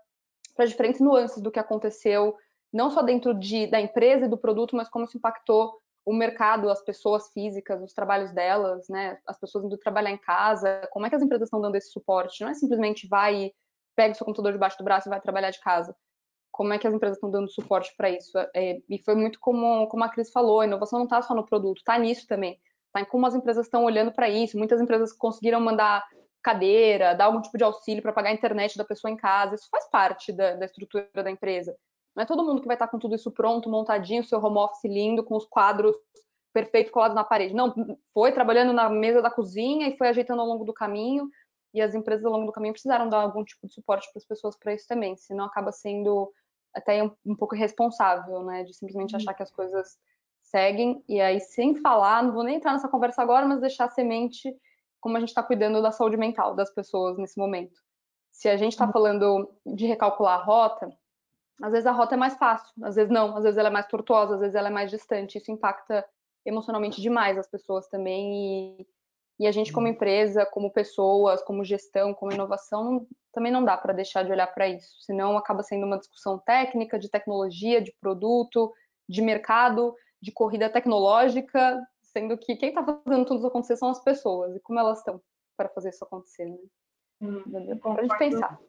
para diferentes nuances do que aconteceu, não só dentro de, da empresa e do produto, mas como isso impactou o mercado, as pessoas físicas, os trabalhos delas, né? As pessoas indo trabalhar em casa, como é que as empresas estão dando esse suporte? Não é simplesmente vai e pega o seu computador debaixo do braço e vai trabalhar de casa. Como é que as empresas estão dando suporte para isso? É, e foi muito como, como a Cris falou, a inovação não está só no produto, está nisso também tá? como as empresas estão olhando para isso. Muitas empresas conseguiram mandar cadeira, dar algum tipo de auxílio para pagar a internet da pessoa em casa. Isso faz parte da, da, estrutura da empresa. Não é todo mundo que vai estar tá com tudo isso pronto, montadinho, seu home office lindo, com os quadros perfeitos colados na parede. Não, foi trabalhando na mesa da cozinha e foi ajeitando ao longo do caminho. E as empresas ao longo do caminho precisaram dar algum tipo de suporte para as pessoas para isso também, senão acaba sendo até um, um pouco irresponsável, né, de simplesmente uhum. achar que as coisas seguem, e aí, sem falar, não vou nem entrar nessa conversa agora, mas deixar a semente como a gente está cuidando da saúde mental das pessoas nesse momento. Se a gente está uhum. falando de recalcular a rota, às vezes a rota é mais fácil, às vezes não, às vezes ela é mais tortuosa, às vezes ela é mais distante. Isso impacta emocionalmente demais as pessoas também e, E a gente, como uhum. empresa, como pessoas, como gestão, como inovação, também não dá para deixar de olhar para isso. Senão acaba sendo uma discussão técnica, de tecnologia, de produto, de mercado, de corrida tecnológica, sendo que quem está fazendo tudo isso acontecer são as pessoas. E como elas estão para fazer isso acontecer, né? Hum, para a gente pensar.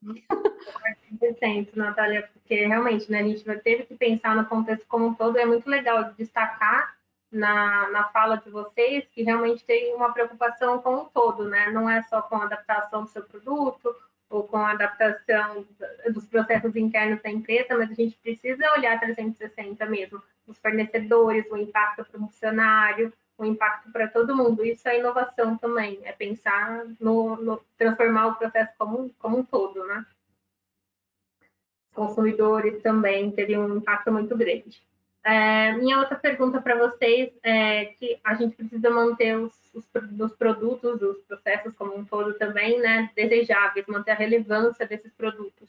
100%, Natália, porque realmente né, a gente teve que pensar no contexto como um todo. É muito legal destacar na, na fala de vocês que realmente tem uma preocupação com o todo, né? Não é só com a adaptação do seu produto ou com a adaptação dos processos internos da empresa, mas a gente precisa olhar 360 mesmo, os fornecedores, o impacto para o funcionário, o impacto para todo mundo. Isso é inovação também, é pensar no, no transformar o processo como, como um todo, né? Os consumidores também teriam um impacto muito grande. É, minha outra pergunta para vocês é que a gente precisa manter os, os, os, produtos, os processos como um todo também, né, desejáveis, manter a relevância desses produtos.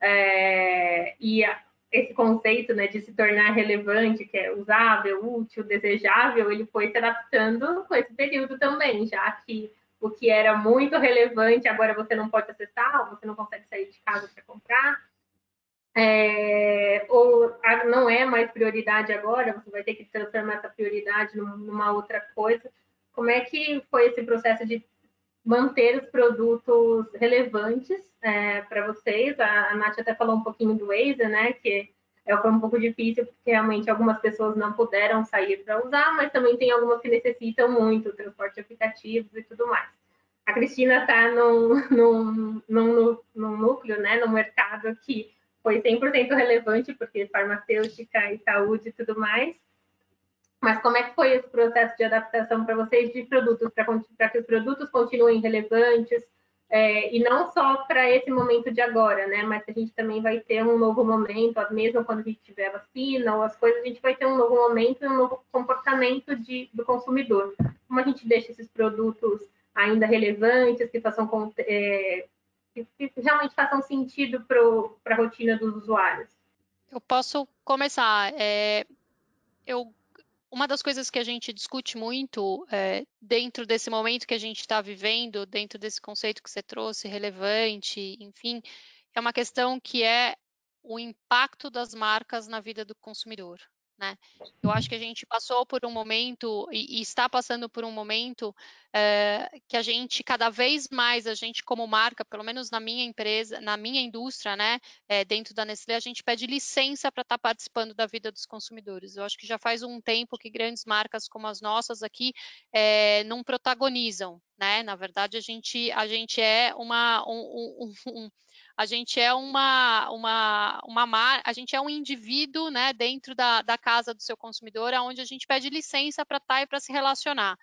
É, e a, esse conceito, né, de se tornar relevante, que é usável, útil, desejável, ele foi se adaptando com esse período também, já que o que era muito relevante agora você não pode acessar, você não consegue sair de casa para comprar é, ou não é mais prioridade agora, você vai ter que transformar essa prioridade numa outra coisa. Como é que foi esse processo de manter os produtos relevantes é, para vocês? A, a Nath até falou um pouquinho do Waze, né? Que é, foi um pouco difícil, porque realmente algumas pessoas não puderam sair para usar, mas também tem algumas que necessitam muito, transporte aplicativos e tudo mais. A Cristina está num, (laughs) num, num, num núcleo, né, no mercado que foi 100% relevante, porque farmacêutica e saúde e tudo mais. Mas como é que foi esse processo de adaptação para vocês de produtos, para que os produtos continuem relevantes, é, e não só para esse momento de agora, né? Mas a gente também vai ter um novo momento, mesmo quando a gente tiver vacina ou as coisas, a gente vai ter um novo momento e um novo comportamento de, do consumidor. Como a gente deixa esses produtos ainda relevantes, que façam é, que, realmente façam sentido para a rotina dos usuários? Eu posso começar. É, eu, uma das coisas que a gente discute muito é, dentro desse momento que a gente está vivendo, dentro desse conceito que você trouxe, relevante, enfim, é uma questão que é o impacto das marcas na vida do consumidor. Né? Eu acho que a gente passou por um momento e, e está passando por um momento é, que a gente cada vez mais a gente como marca, pelo menos na minha empresa, na minha indústria, né, é, dentro da Nestlé, a gente pede licença para estar tá participando da vida dos consumidores. Eu acho que já faz um tempo que grandes marcas como as nossas aqui é, não protagonizam, né? Na verdade, a gente a gente é uma um, um, um a gente é uma, uma, uma a gente é um indivíduo né, dentro da, da casa do seu consumidor, onde a gente pede licença para estar tá e para se relacionar.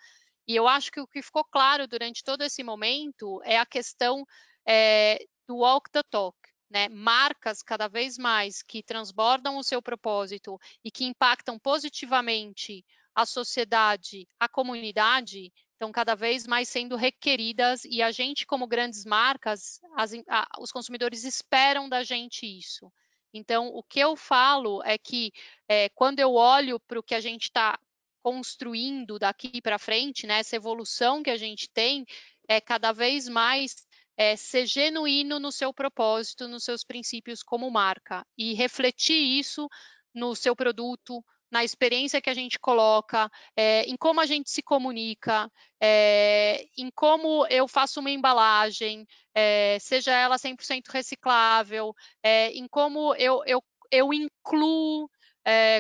E eu acho que o que ficou claro durante todo esse momento é a questão é, do walk the talk. Né, marcas cada vez mais que transbordam o seu propósito e que impactam positivamente a sociedade, a comunidade, estão cada vez mais sendo requeridas e a gente, como grandes marcas, as, a, os consumidores esperam da gente isso. Então, o que eu falo é que é, quando eu olho para o que a gente está construindo daqui para frente, né, essa evolução que a gente tem, é cada vez mais é, ser genuíno no seu propósito, nos seus princípios como marca e refletir isso no seu produto, na experiência que a gente coloca, é, em como a gente se comunica, é, em como eu faço uma embalagem, é, seja ela 100% reciclável, em como eu, eu, eu incluo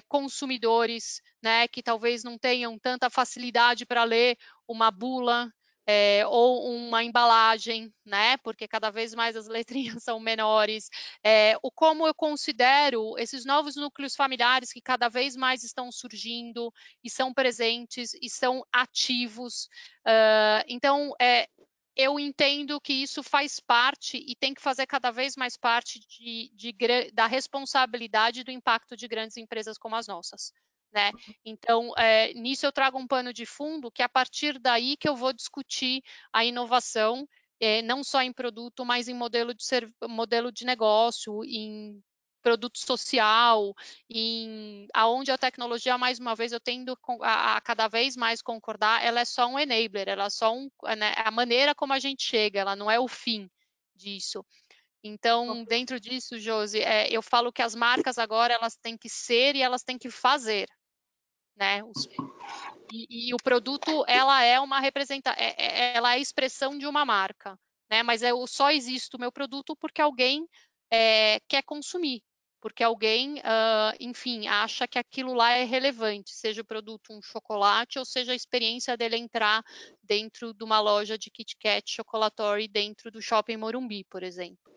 consumidores né, que talvez não tenham tanta facilidade para ler uma bula é, ou uma embalagem, né? Porque cada vez mais as (laughs) letrinhas são menores. É, o como eu considero esses novos núcleos familiares que cada vez mais estão surgindo e são presentes e são ativos. Uh, então, é, eu entendo que isso faz parte e tem que fazer cada vez mais parte de, de, da responsabilidade do impacto de grandes empresas como as nossas. Né? Então, é, nisso eu trago um pano de fundo que é a partir daí que eu vou discutir a inovação, é, não só em produto, mas em modelo de, ser, modelo de negócio, em produto social, em aonde a tecnologia, mais uma vez, eu tendo a, a, cada vez mais concordar, ela é só um enabler, ela é só um, né, a maneira como a gente chega, ela não é o fim disso. Então, dentro disso, Josi, é, eu falo que as marcas agora elas têm que ser e elas têm que fazer, né? Os, e, e, o produto ela é uma representa, é, é, ela é a expressão de uma marca, né? Mas eu só existe o meu produto porque alguém é, quer consumir, porque alguém, uh, enfim, acha que aquilo lá é relevante, seja o produto um chocolate ou seja a experiência dele entrar dentro de uma loja de Kit Kat chocolatório dentro do Shopping Morumbi, por exemplo.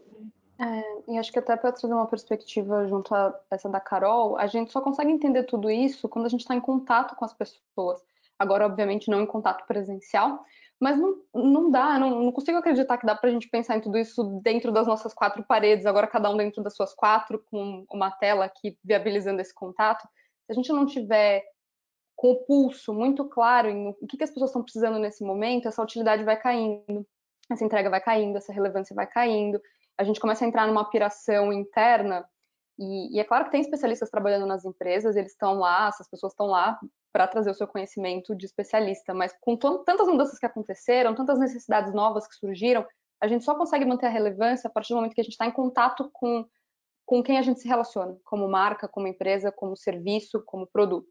É, e acho que até para trazer uma perspectiva junto a essa da Carol, a gente só consegue entender tudo isso quando a gente está em contato com as pessoas. Agora, obviamente, não em contato presencial, mas não, não dá, não, não consigo acreditar que dá para a gente pensar em tudo isso dentro das nossas quatro paredes, agora cada um dentro das suas quatro, com uma tela aqui viabilizando esse contato. Se a gente não tiver com o pulso muito claro em o que, que as pessoas estão precisando nesse momento, essa utilidade vai caindo, essa entrega vai caindo, essa relevância vai caindo, a gente começa a entrar numa piração interna, e, e, é claro que tem especialistas trabalhando nas empresas, eles estão lá, essas pessoas estão lá para trazer o seu conhecimento de especialista, mas com tantas mudanças que aconteceram, tantas necessidades novas que surgiram, a gente só consegue manter a relevância a partir do momento que a gente está em contato com, com quem a gente se relaciona, como marca, como empresa, como serviço, como produto.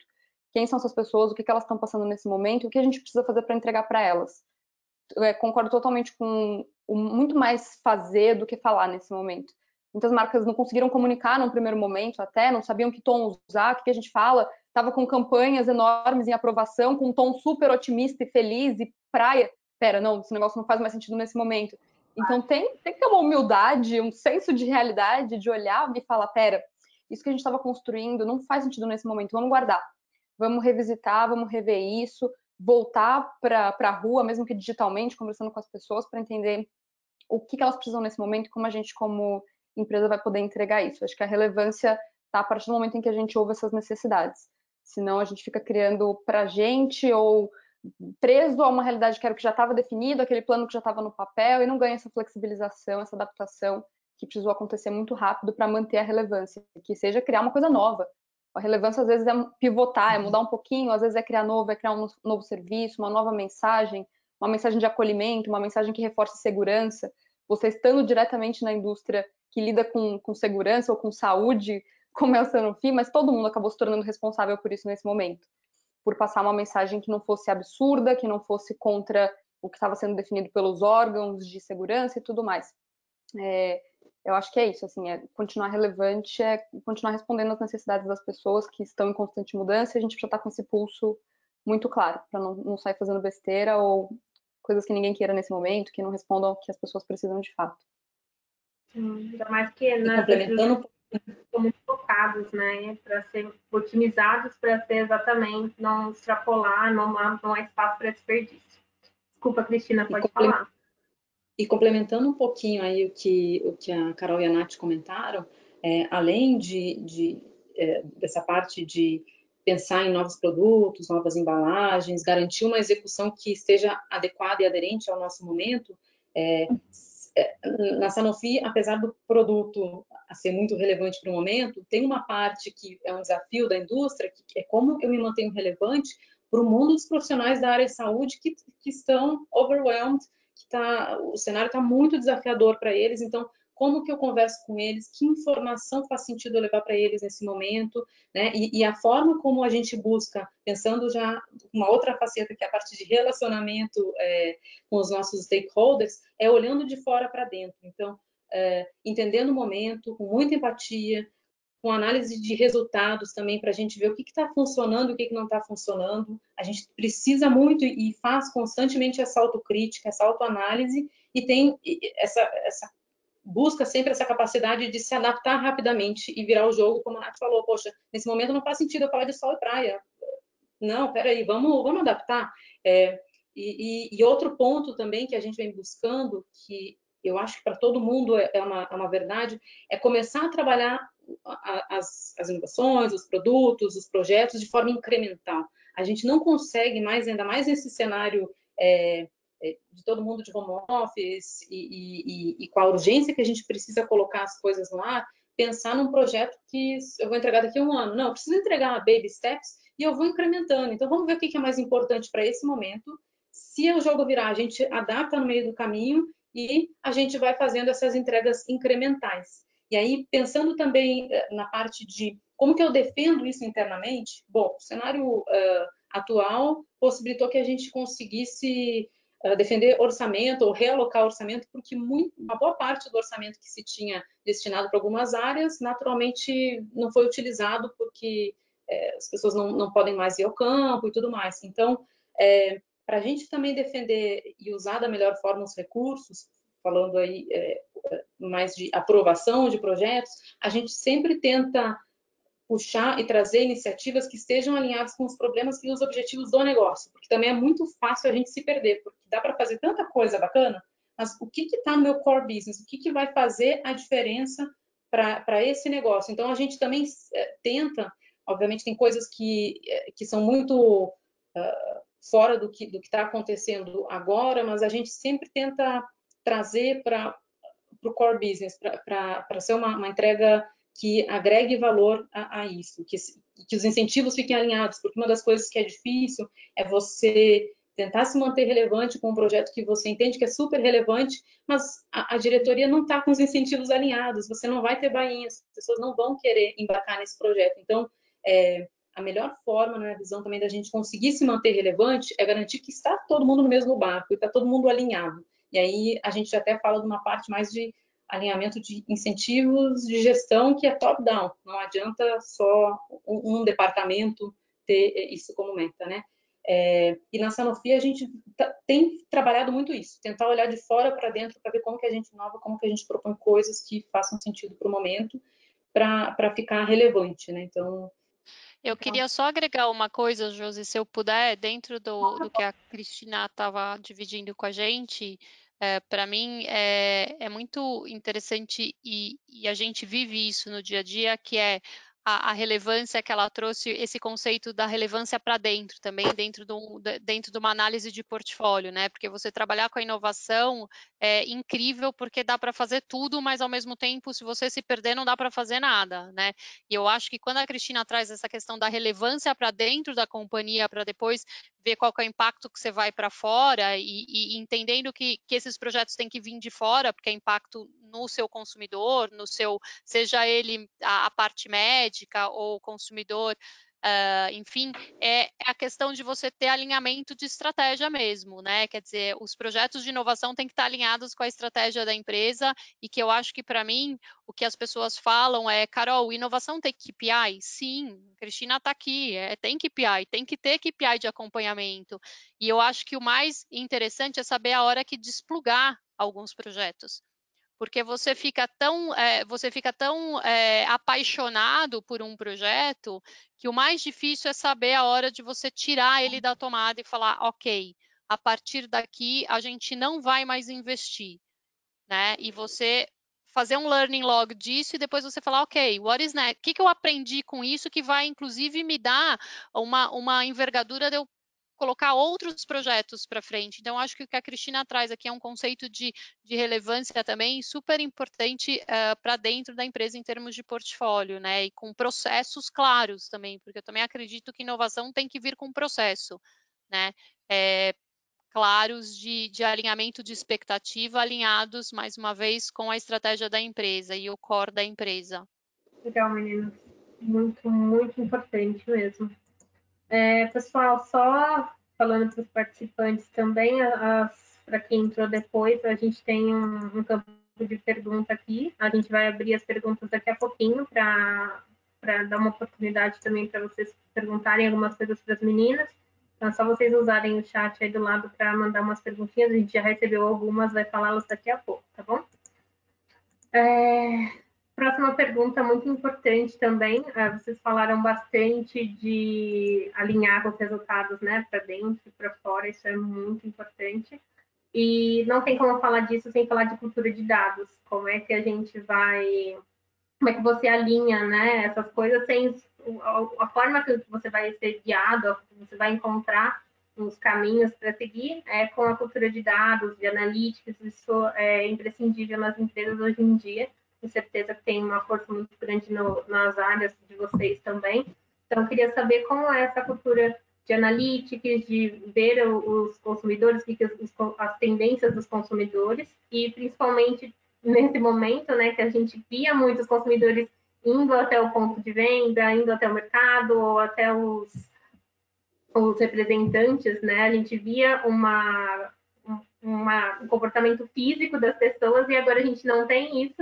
Quem são essas pessoas, o que, que elas estão passando nesse momento, o que a gente precisa fazer para entregar para elas. Eu concordo totalmente com muito mais fazer do que falar nesse momento. Muitas marcas não conseguiram comunicar num primeiro momento até, não sabiam que tom usar, o que a gente fala, estava com campanhas enormes em aprovação, com um tom super otimista e feliz e praia. Pera, não, esse negócio não faz mais sentido nesse momento. Então tem, tem que ter uma humildade, um senso de realidade, de olhar e falar, pera, isso que a gente estava construindo não faz sentido nesse momento, vamos guardar. Vamos revisitar, vamos rever isso, voltar para a rua, mesmo que digitalmente, conversando com as pessoas para entender o que, que, elas precisam nesse momento e como a gente, como empresa, vai poder entregar isso. Acho que a relevância está a partir do momento em que a gente ouve essas necessidades. Senão a gente fica criando para a gente ou preso a uma realidade que era o que já estava definido, aquele plano que já estava no papel e não ganha essa flexibilização, essa adaptação que precisou acontecer muito rápido para manter a relevância, que seja criar uma coisa nova, a relevância às vezes é pivotar, é mudar um pouquinho, às vezes é criar novo, é criar um novo serviço, uma nova mensagem, uma mensagem de acolhimento, uma mensagem que reforce segurança. Você estando diretamente na indústria que lida com, com segurança ou com saúde, (laughs) como é o Sanofi, mas todo mundo acabou se tornando responsável por isso nesse momento. Por passar uma mensagem que não fosse absurda, que não fosse contra o que estava sendo definido pelos órgãos de segurança e tudo mais. É, eu acho que é isso, assim, é continuar relevante, é continuar respondendo às necessidades das pessoas que estão em constante mudança e a gente precisa estar com esse pulso muito claro, para não, não sair fazendo besteira ou coisas que ninguém queira nesse momento, que não respondam ao que as pessoas precisam de fato. ainda mais que né, complementando estão muito focados, né, para ser otimizados para ser exatamente não extrapolar, não, não há espaço para desperdício. Desculpa, Cristina, pode falar. E complementando um pouquinho aí o que, o que a Carol e a Nath comentaram, é, além de, de é, dessa parte de pensar em novos produtos, novas embalagens, garantir uma execução que esteja adequada e aderente ao nosso momento, é, é na Sanofi, apesar do produto ser muito relevante para o momento, tem uma parte que é um desafio da indústria, que é como eu me mantenho relevante para o mundo dos profissionais da área de saúde que, que estão overwhelmed que tá, o cenário está muito desafiador para eles, então como que eu converso com eles, que informação faz sentido eu levar para eles nesse momento, né? E, e, a forma como a gente busca, pensando já uma outra faceta que é a parte de relacionamento é, com os nossos stakeholders, é olhando de fora para dentro. Então, é, entendendo o momento, com muita empatia, com análise de resultados também para a gente ver o que está funcionando o que, que não está funcionando. A gente precisa muito e faz constantemente essa autocrítica, essa autoanálise e tem essa, essa busca sempre essa capacidade de se adaptar rapidamente e virar o jogo, como a Nath falou, poxa, nesse momento não faz sentido eu falar de sol e praia. Não, peraí, vamos, vamos adaptar. É, e, e, e, outro ponto também que a gente vem buscando, que eu acho que para todo mundo é, é uma, é uma verdade, é começar a trabalhar as, as inovações, os produtos, os projetos de forma incremental. A gente não consegue mais, ainda mais nesse cenário é, é, de todo mundo de home office e, e, e, com a urgência que a gente precisa colocar as coisas ar, pensar num projeto que eu vou entregar daqui a um ano. Não, eu preciso entregar baby steps e eu vou incrementando. Então, vamos ver o que é mais importante para esse momento. Se o jogo virar, a gente adapta no meio do caminho e a gente vai fazendo essas entregas incrementais. E aí, pensando também eh, na parte de como que eu defendo isso internamente, bom, o cenário uh, atual possibilitou que a gente conseguisse uh, defender orçamento ou realocar orçamento, porque muito, uma boa parte do orçamento que se tinha destinado para algumas áreas, naturalmente não foi utilizado porque é, as pessoas não, não podem mais ir ao campo e tudo mais. Então, é, para a gente também defender e usar da melhor forma os recursos, falando aí é, mais de aprovação de projetos, a gente sempre tenta puxar e trazer iniciativas que estejam alinhadas com os problemas e os objetivos do negócio, porque também é muito fácil a gente se perder, porque dá para fazer tanta coisa bacana, mas o que está no meu core business? O que, que vai fazer a diferença para esse negócio? Então, a gente também é, tenta, obviamente, tem coisas que, é, que são muito uh, fora do que do está acontecendo agora, mas a gente sempre tenta trazer para o core business, para ser uma, uma, entrega que agregue valor a, a isso, que, que, os incentivos fiquem alinhados, porque uma das coisas que é difícil é você tentar se manter relevante com um projeto que você entende que é super relevante, mas a, a diretoria não está com os incentivos alinhados, você não vai ter bainhas, as pessoas não vão querer embarcar nesse projeto. Então, é, a melhor forma, na minha visão também, da gente conseguir se manter relevante é garantir que está todo mundo no mesmo barco e está todo mundo alinhado. E aí a gente até fala de uma parte mais de alinhamento de incentivos de gestão que é top-down. Não adianta só um, um, departamento ter isso como meta, né? É, e na Sanofi a gente tá, tem trabalhado muito isso, tentar olhar de fora para dentro para ver como que a gente inova, como que a gente propõe coisas que façam sentido para o momento, para ficar relevante, né? Então, eu queria só agregar uma coisa, Josi, se eu puder, dentro do, do que a Cristina estava dividindo com a gente, é, para mim é, é, muito interessante e, e, a gente vive isso no dia a dia, que é a, a, relevância que ela trouxe, esse conceito da relevância para dentro também, dentro, do, dentro de uma análise de portfólio, né? Porque você trabalhar com a inovação é incrível porque dá para fazer tudo, mas ao mesmo tempo, se você se perder, não dá para fazer nada, né? E eu acho que quando a Cristina traz essa questão da relevância para dentro da companhia, para depois ver qual é o impacto que você vai para fora e, e, entendendo que, que esses projetos têm que vir de fora, porque é impacto no seu consumidor, no seu, seja ele a, a parte médica ou consumidor Uh, enfim, é a questão de você ter alinhamento de estratégia mesmo, né? Quer dizer, os projetos de inovação têm que estar alinhados com a estratégia da empresa e que eu acho que para mim o que as pessoas falam é, Carol, inovação tem KPI? Sim, Cristina está aqui, é, tem KPI, tem que ter KPI de acompanhamento. E eu acho que o mais interessante é saber a hora que desplugar alguns projetos porque você fica tão, é, você fica tão é, apaixonado por um projeto que o mais difícil é saber a hora de você tirar ele da tomada e falar, ok, a partir daqui a gente não vai mais investir, né? E você fazer um learning log disso e depois você falar, ok, what is next? O que, que eu aprendi com isso que vai, inclusive, me dar uma, uma envergadura de eu colocar outros projetos para frente. Então, acho que o que a Cristina traz aqui é um conceito de, de relevância também super importante uh, eh, para dentro da empresa em termos de portfólio, né? E com processos claros também, porque eu também acredito que inovação tem que vir com processo, né? É, claros de, de alinhamento de expectativa, alinhados, mais uma vez, com a estratégia da empresa e o core da empresa. Legal, meninas. Muito, muito importante mesmo. É, pessoal, só falando para os participantes também, para quem entrou depois, a gente tem um, um, campo de pergunta aqui. A gente vai abrir as perguntas daqui a pouquinho para dar uma oportunidade também para vocês perguntarem algumas coisas para as meninas. Então, é só vocês usarem o chat aí do lado para mandar umas perguntinhas. A gente já recebeu algumas, vai falá-las daqui a pouco, tá bom? É, Próxima pergunta muito importante também. É, vocês falaram bastante de alinhar os resultados, né, para dentro e para fora. Isso é muito importante. E não tem como falar disso sem falar de cultura de dados. Como é que a gente vai, como é que você alinha, né, essas coisas sem a forma que você vai ser guiado, você vai encontrar os caminhos para seguir é com a cultura de dados, de analíticas. Isso é imprescindível nas empresas hoje em dia tenho certeza que tem uma força muito grande no, nas áreas de vocês também. Então, queria saber como é essa cultura de analytics, de ver os consumidores, as tendências dos consumidores e principalmente nesse momento, né, que a gente via muitos consumidores indo até o ponto de venda, indo até o mercado ou até os, os representantes, né, a gente via uma, uma, um comportamento físico das pessoas e agora a gente não tem isso,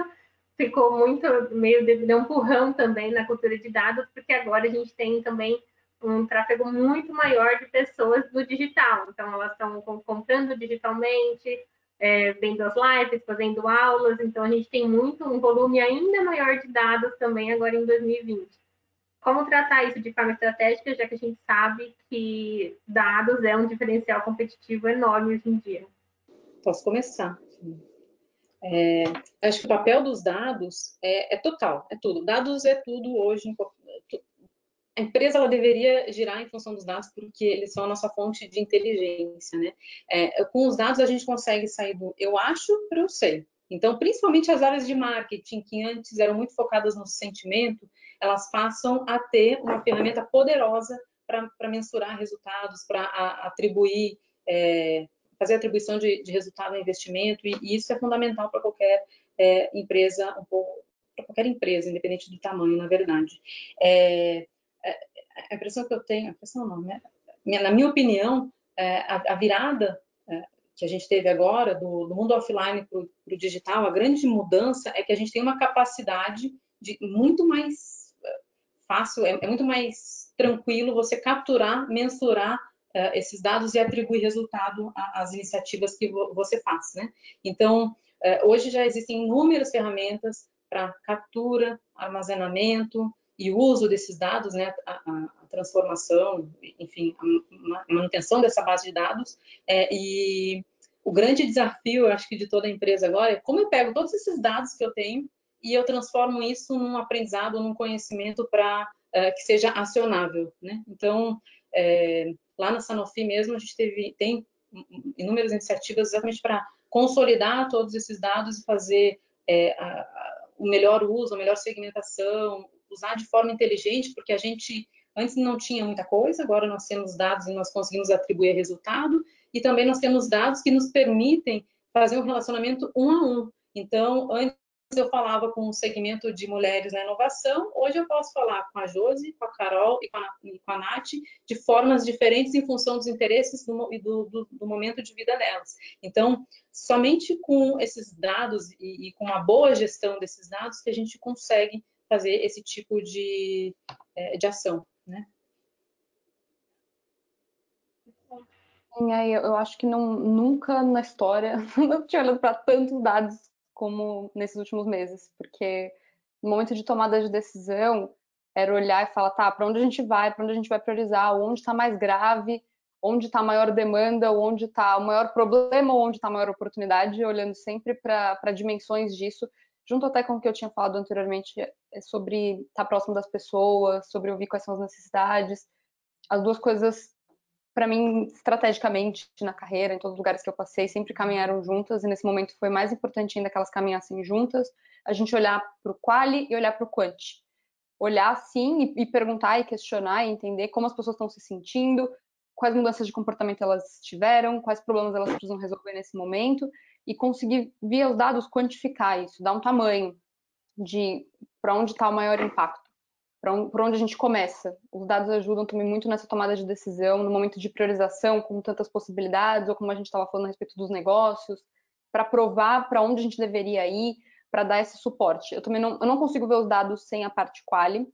ficou muito meio de, de um empurrão também na cultura de dados, porque agora a gente tem também um tráfego muito maior de pessoas do digital. Então, elas estão comprando digitalmente, é, vendo as lives, fazendo aulas. Então, a gente tem muito, um volume ainda maior de dados também agora em 2020. Como tratar isso de forma estratégica, já que a gente sabe que dados é um diferencial competitivo enorme hoje em dia? Posso começar. É, acho que o papel dos dados é, é, total, é tudo. Dados é tudo hoje, a empresa ela deveria girar em função dos dados porque eles são a nossa fonte de inteligência, né? É, com os dados a gente consegue sair do eu acho para eu sei. Então, principalmente as áreas de marketing que antes eram muito focadas no sentimento, elas passam a ter uma ferramenta poderosa para mensurar resultados, para atribuir, é, fazer atribuição de, de, resultado ao investimento, e, e isso é fundamental para qualquer é, empresa, um para qualquer empresa, independente do tamanho, na verdade. É, a impressão que eu tenho, a impressão não, né? na minha opinião, é, a, a, virada é, que a gente teve agora do, do mundo offline para o digital, a grande mudança é que a gente tem uma capacidade de muito mais é, fácil, é, é muito mais tranquilo você capturar, mensurar uh, esses dados e atribuir resultado às iniciativas que vo você faz, né? Então, uh, hoje já existem inúmeras ferramentas para captura, armazenamento, e uso desses dados, né, a, a transformação, enfim, a, manutenção dessa base de dados, é, e o grande desafio, acho que de toda empresa agora, é como eu pego todos esses dados que eu tenho e eu transformo isso num aprendizado, num conhecimento para é, que seja acionável, né? Então, é, lá na Sanofi mesmo, a gente teve, tem inúmeras iniciativas exatamente para consolidar todos esses dados e fazer é, a, a, o melhor uso, a melhor segmentação, usar de forma inteligente, porque a gente antes não tinha muita coisa, agora nós temos dados e nós conseguimos atribuir resultado, e também nós temos dados que nos permitem fazer um relacionamento um a um. Então, antes eu falava com o segmento de mulheres na inovação, hoje eu posso falar com a Josi, com a Carol e com a, e com a Nath de formas diferentes em função dos interesses do, e do, do, do, momento de vida delas. Então, somente com esses dados e, e com uma boa gestão desses dados que a gente consegue fazer esse tipo de, é, de ação, né? eu acho que não, nunca na história (laughs) não tinha olhado para tantos dados como nesses últimos meses, porque no momento de tomada de decisão era olhar e falar, tá, para onde a gente vai, para onde a gente vai priorizar, onde está mais grave, onde está a maior demanda, onde está o maior problema, onde está a maior oportunidade, olhando sempre para dimensões disso junto até com o que eu tinha falado anteriormente é sobre estar próximo das pessoas, sobre ouvir quais são as necessidades. As duas coisas, para mim, estrategicamente na carreira, em todos os lugares que eu passei, sempre caminharam juntas e nesse momento foi mais importante ainda que elas caminhassem juntas. A gente olhar para o quali e olhar para o quanti. Olhar sim e, e perguntar e questionar e entender como as pessoas estão se sentindo, quais mudanças de comportamento elas tiveram, quais problemas elas precisam resolver nesse momento e conseguir, via os dados, quantificar isso, dar um tamanho de para onde está o maior impacto, para onde, a gente começa. Os dados ajudam também muito nessa tomada de decisão, no momento de priorização, com tantas possibilidades, ou como a gente estava falando a respeito dos negócios, para provar para onde a gente deveria ir, para dar esse suporte. Eu também não, eu não consigo ver os dados sem a parte quali,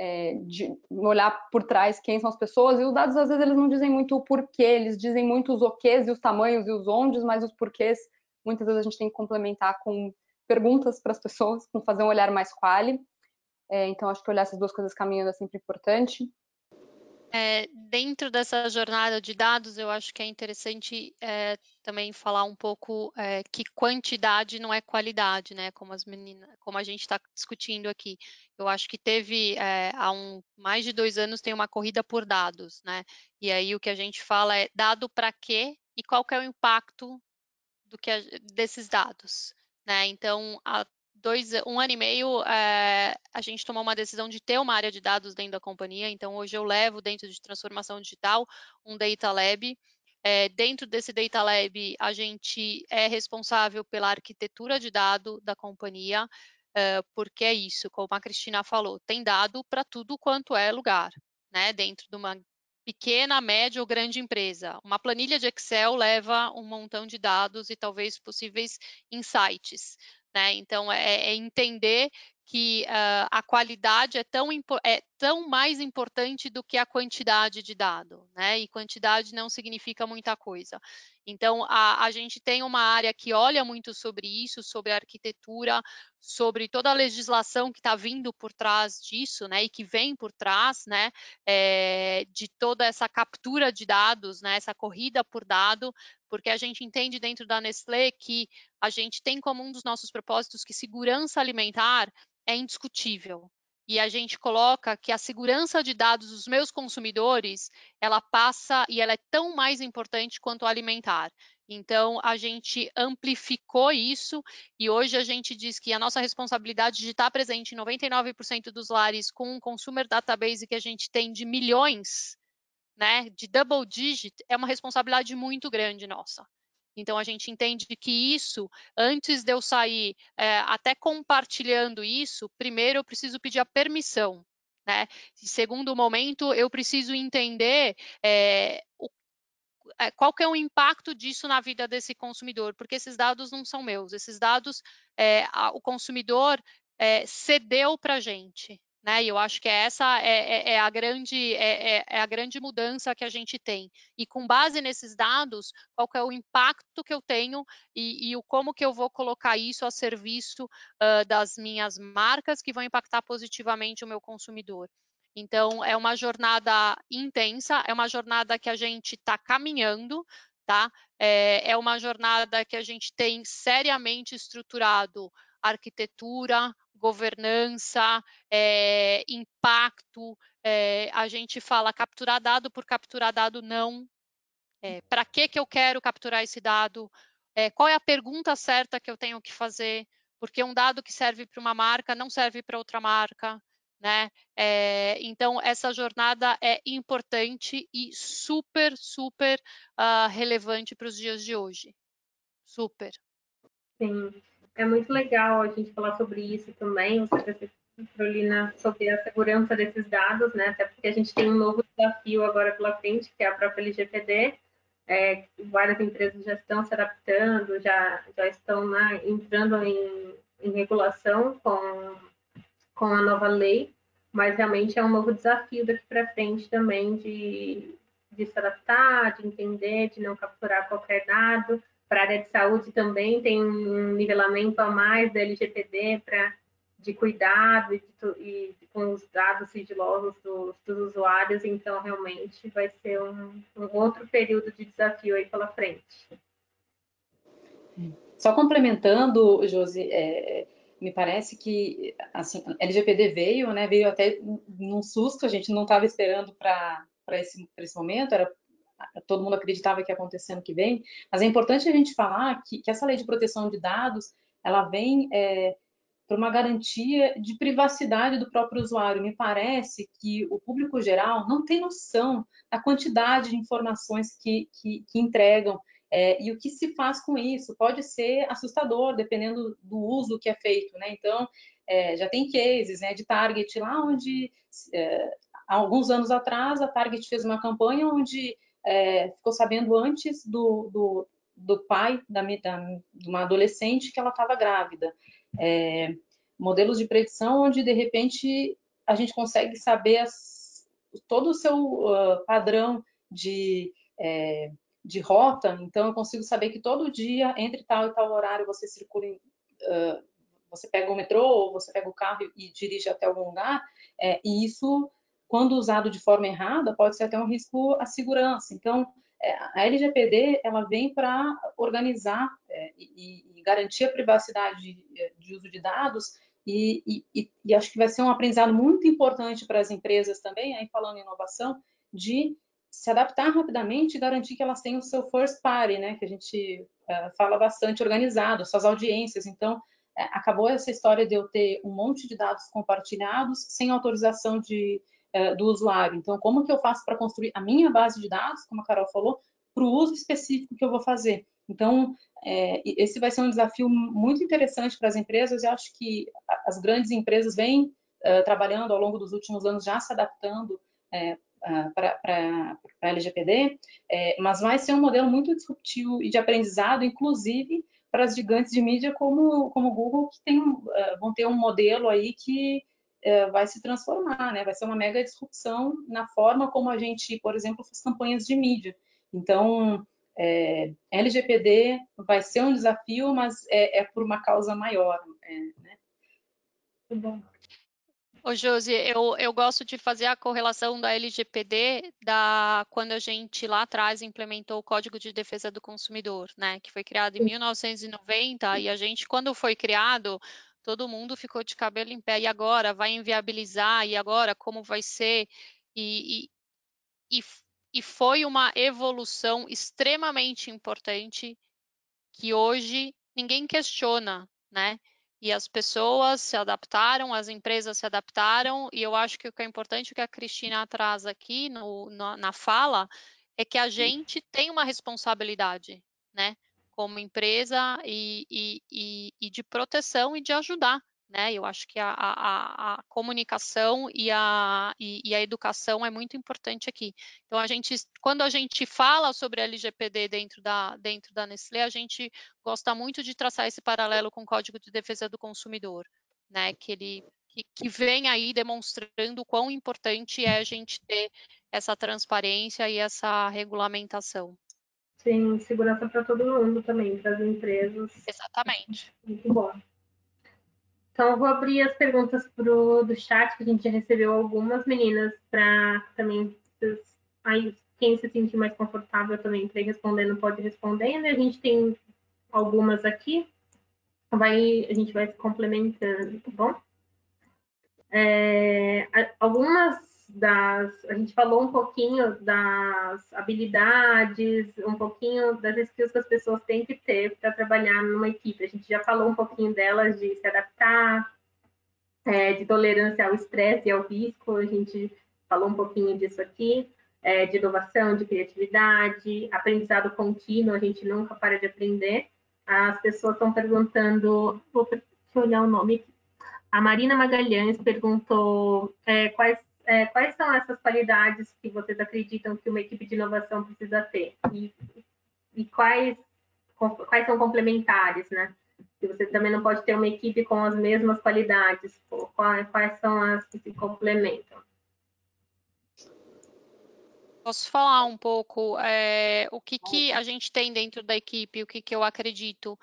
é, de olhar por trás quem são as pessoas, e os dados às vezes eles não dizem muito o porquê, eles dizem muito os oquês e os tamanhos e os ondes, mas os porquês muitas vezes a gente tem que complementar com perguntas para as pessoas, com fazer um olhar mais quali. É, então, acho que olhar essas duas coisas caminhando é sempre importante. É, dentro dessa jornada de dados, eu acho que é interessante é, também falar um pouco é, que quantidade não é qualidade, né? Como as meninas, como a gente está discutindo aqui. Eu acho que teve é, há um, mais de dois anos tem uma corrida por dados, né? E aí o que a gente fala é dado para quê e qual é o impacto do que a, desses dados, né? Então, a, dois, um ano e meio, é, a gente tomou uma decisão de ter uma área de dados dentro da companhia. Então, hoje eu levo dentro de transformação digital um Data Lab. É, dentro desse Data Lab, a gente é responsável pela arquitetura de dado da companhia, é, porque é isso, como a Cristina falou, tem dado para tudo quanto é lugar, né? Dentro de uma pequena, média ou grande empresa. Uma planilha de Excel leva um montão de dados e talvez possíveis insights. Né? Então, é, é entender que uh, a qualidade é tão, é tão mais importante do que a quantidade de dado, né? E quantidade não significa muita coisa. Então, a, a gente tem uma área que olha muito sobre isso, sobre a arquitetura, sobre toda a legislação que está vindo por trás disso, né? E que vem por trás, né? É, de toda essa captura de dados, né? Essa corrida por dado, porque a gente entende dentro da Nestlé que a gente tem como um dos nossos propósitos que segurança alimentar é indiscutível. E a gente coloca que a segurança de dados dos meus consumidores, ela passa e ela é tão mais importante quanto alimentar. Então, a gente amplificou isso e hoje a gente diz que a nossa responsabilidade de estar presente em 99% dos lares com um consumer database que a gente tem de milhões, né, de double digit, é uma responsabilidade muito grande nossa. Então, a gente entende que isso, antes de eu sair é, até compartilhando isso, primeiro eu preciso pedir a permissão. Né? Segundo momento, eu preciso entender é, o, é, qual que é o impacto disso na vida desse consumidor, porque esses dados não são meus, esses dados a, o consumidor cedeu para a gente, né? E eu acho que essa é, é, é a grande é, é, é, a grande mudança que a gente tem. E com base nesses dados, qual é o impacto que eu tenho e, e, o como que eu vou colocar isso a serviço uh, das minhas marcas que vão impactar positivamente o meu consumidor. Então, é uma jornada intensa, é uma jornada que a gente está caminhando, tá? É, é uma jornada que a gente tem seriamente estruturado arquitetura, governança, é, impacto. É, a gente fala capturar dado por capturar dado, não. É, Para que, que eu quero capturar esse dado? qual é a pergunta certa que eu tenho que fazer? Porque um dado que serve para uma marca não serve para outra marca. Né? É, então, essa jornada é importante e super, super uh, relevante para os dias de hoje. Super. Sim é muito legal a gente falar sobre isso também, você Carolina, sobre a segurança desses dados, né? Até porque a gente tem um novo desafio agora pela frente, que é a própria LGPD. É, várias empresas já estão se adaptando, já, já estão né, entrando em, em regulação com, com a nova lei, mas realmente é um novo desafio daqui para frente também de, de se adaptar, de entender, de não capturar qualquer dado, para a área de saúde também tem um nivelamento a mais da LGPD para de cuidado e, e, com os dados sigilosos dos, dos, usuários, então realmente vai ser um, um, outro período de desafio aí pela frente. Só complementando, Josi, é, me parece que assim, LGPD veio, né, veio até num susto, a gente não estava esperando para esse, esse momento, era todo mundo acreditava que ia acontecer ano que vem, mas é importante a gente falar que, que essa lei de proteção de dados, ela vem é, para uma garantia de privacidade do próprio usuário. Me parece que o público geral não tem noção da quantidade de informações que, que, que entregam é, e o que se faz com isso. Pode ser assustador, dependendo do uso que é feito. Né? Então, é, já tem cases né, de Target lá onde, é, há alguns anos atrás, a Target fez uma campanha onde é, ficou sabendo antes do, do, do pai da, da, de uma adolescente que ela estava grávida. É, modelos de predição onde, de repente, a gente consegue saber as, todo o seu uh, padrão de, é, de rota, então eu consigo saber que todo dia, entre tal e tal horário, você circula, em, uh, você pega o metrô ou você pega o carro e, dirige até algum lugar, é, e isso quando usado de forma errada, pode ser até um risco à segurança. Então, é, a LGPD ela vem para organizar é, e, e, garantir a privacidade de, de uso de dados e, e, e, acho que vai ser um aprendizado muito importante para as empresas também, aí falando em inovação, de se adaptar rapidamente e garantir que elas tenham o seu first party, né, que a gente uh, fala bastante organizado, suas audiências. Então, é, acabou essa história de eu ter um monte de dados compartilhados sem autorização de, é, do usuário. Então, como que eu faço para construir a minha base de dados, como a Carol falou, para o uso específico que eu vou fazer? Então, é, esse vai ser um desafio muito interessante para as empresas. Eu acho que as grandes empresas vêm uh, trabalhando ao longo dos últimos anos, já se adaptando é, para a LGPD, é, mas vai ser um modelo muito disruptivo e de aprendizado, inclusive para as gigantes de mídia como como Google, que tem, vão ter um modelo aí que vai se transformar, né? Vai ser uma mega disrupção na forma como a gente, por exemplo, faz campanhas de mídia. Então, é, LGPD vai ser um desafio, mas é, é por uma causa maior. É, né? Muito bom. Ô, Josi, eu, eu gosto de fazer a correlação da LGPD da quando a gente lá atrás implementou o Código de Defesa do Consumidor, né? Que foi criado em 1990 e a gente, quando foi criado, todo mundo ficou de cabelo em pé. E agora vai inviabilizar? E agora como vai ser? E, e, e e foi uma evolução extremamente importante que hoje ninguém questiona, né? E as pessoas se adaptaram, as empresas se adaptaram, e eu acho que o que é importante, o que a Cristina traz aqui no, na, na fala, é que a gente tem uma responsabilidade, né? Como empresa e, e, e, e de proteção e de ajudar né? Eu acho que a, a, a comunicação e a, e, a educação é muito importante aqui. Então, a gente, quando a gente fala sobre LGPD dentro da, dentro da Nestlé, a gente gosta muito de traçar esse paralelo com o Código de Defesa do Consumidor, né? Que ele que, que vem aí demonstrando o quão importante é a gente ter essa transparência e essa regulamentação. Sim, segurança para todo mundo também, para as empresas. Exatamente. Muito bom. Então, vou abrir as perguntas pro, do chat, que a gente já recebeu algumas meninas, para também, aí, quem se sentir mais confortável também para ir respondendo, pode ir respondendo. A gente tem algumas aqui, vai, a gente vai se complementando, tá bom? É, algumas das. A gente falou um pouquinho das habilidades, um pouquinho das skills que as pessoas têm que ter para trabalhar numa equipe. A gente já falou um pouquinho delas de se adaptar, é, de tolerância ao estresse e ao risco, a gente falou um pouquinho disso aqui. É, de inovação, de criatividade, aprendizado contínuo, a gente nunca para de aprender. As pessoas estão perguntando, vou olhar o nome. A Marina Magalhães perguntou é, quais é, quais são essas qualidades que vocês acreditam que uma equipe de inovação precisa ter? E, e quais, quais são complementares, né? Se você também não pode ter uma equipe com as mesmas qualidades, quais, quais são as que se complementam? Posso falar um pouco é, o que, que a gente tem dentro da equipe, o que, que eu acredito?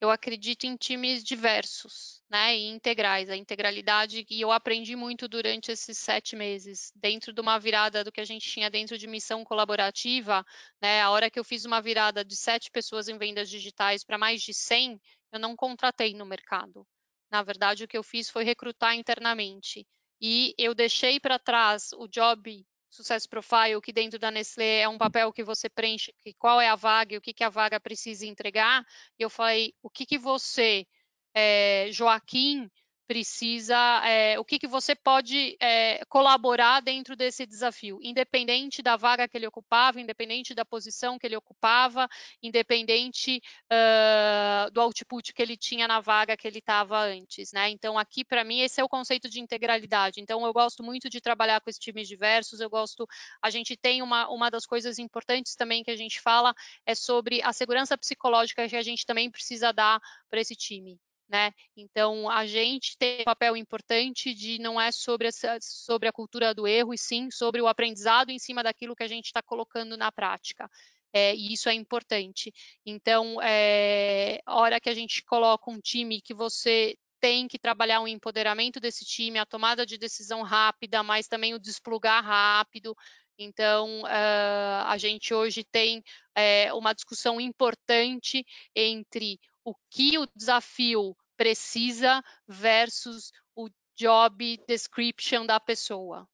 Eu acredito em times diversos, né, e integrais, a integralidade, e eu aprendi muito durante esses sete meses, dentro de uma virada do que a gente tinha dentro de missão colaborativa, né, a hora que eu fiz uma virada de sete pessoas em vendas digitais para mais de 100, eu não contratei no mercado. Na verdade, o que eu fiz foi recrutar internamente. E eu deixei para trás o job Success Profile, que dentro da Nestlé é um papel que você preenche, que qual é a vaga e o que, que a vaga precisa entregar. E eu falei, o que, que você, é, Joaquim, precisa, é, o que, que você pode é, colaborar dentro desse desafio, independente da vaga que ele ocupava, independente da posição que ele ocupava, independente uh, do output que ele tinha na vaga que ele estava antes, né? Então, aqui, para mim, esse é o conceito de integralidade. Então, eu gosto muito de trabalhar com esses times diversos, eu gosto, a gente tem uma, uma das coisas importantes também que a gente fala é sobre a segurança psicológica que a gente também precisa dar para esse time. Né? Então, a gente tem um papel importante de não é sobre, essa, sobre a cultura do erro, e sim sobre o aprendizado em cima daquilo que a gente está colocando na prática. É, e isso é importante. Então, é, hora que a gente coloca um time que você tem que trabalhar o empoderamento desse time, a tomada de decisão rápida, mas também o desplugar rápido. Então, uh, a gente hoje tem uh, uma discussão importante entre o que o desafio precisa versus o job description da pessoa.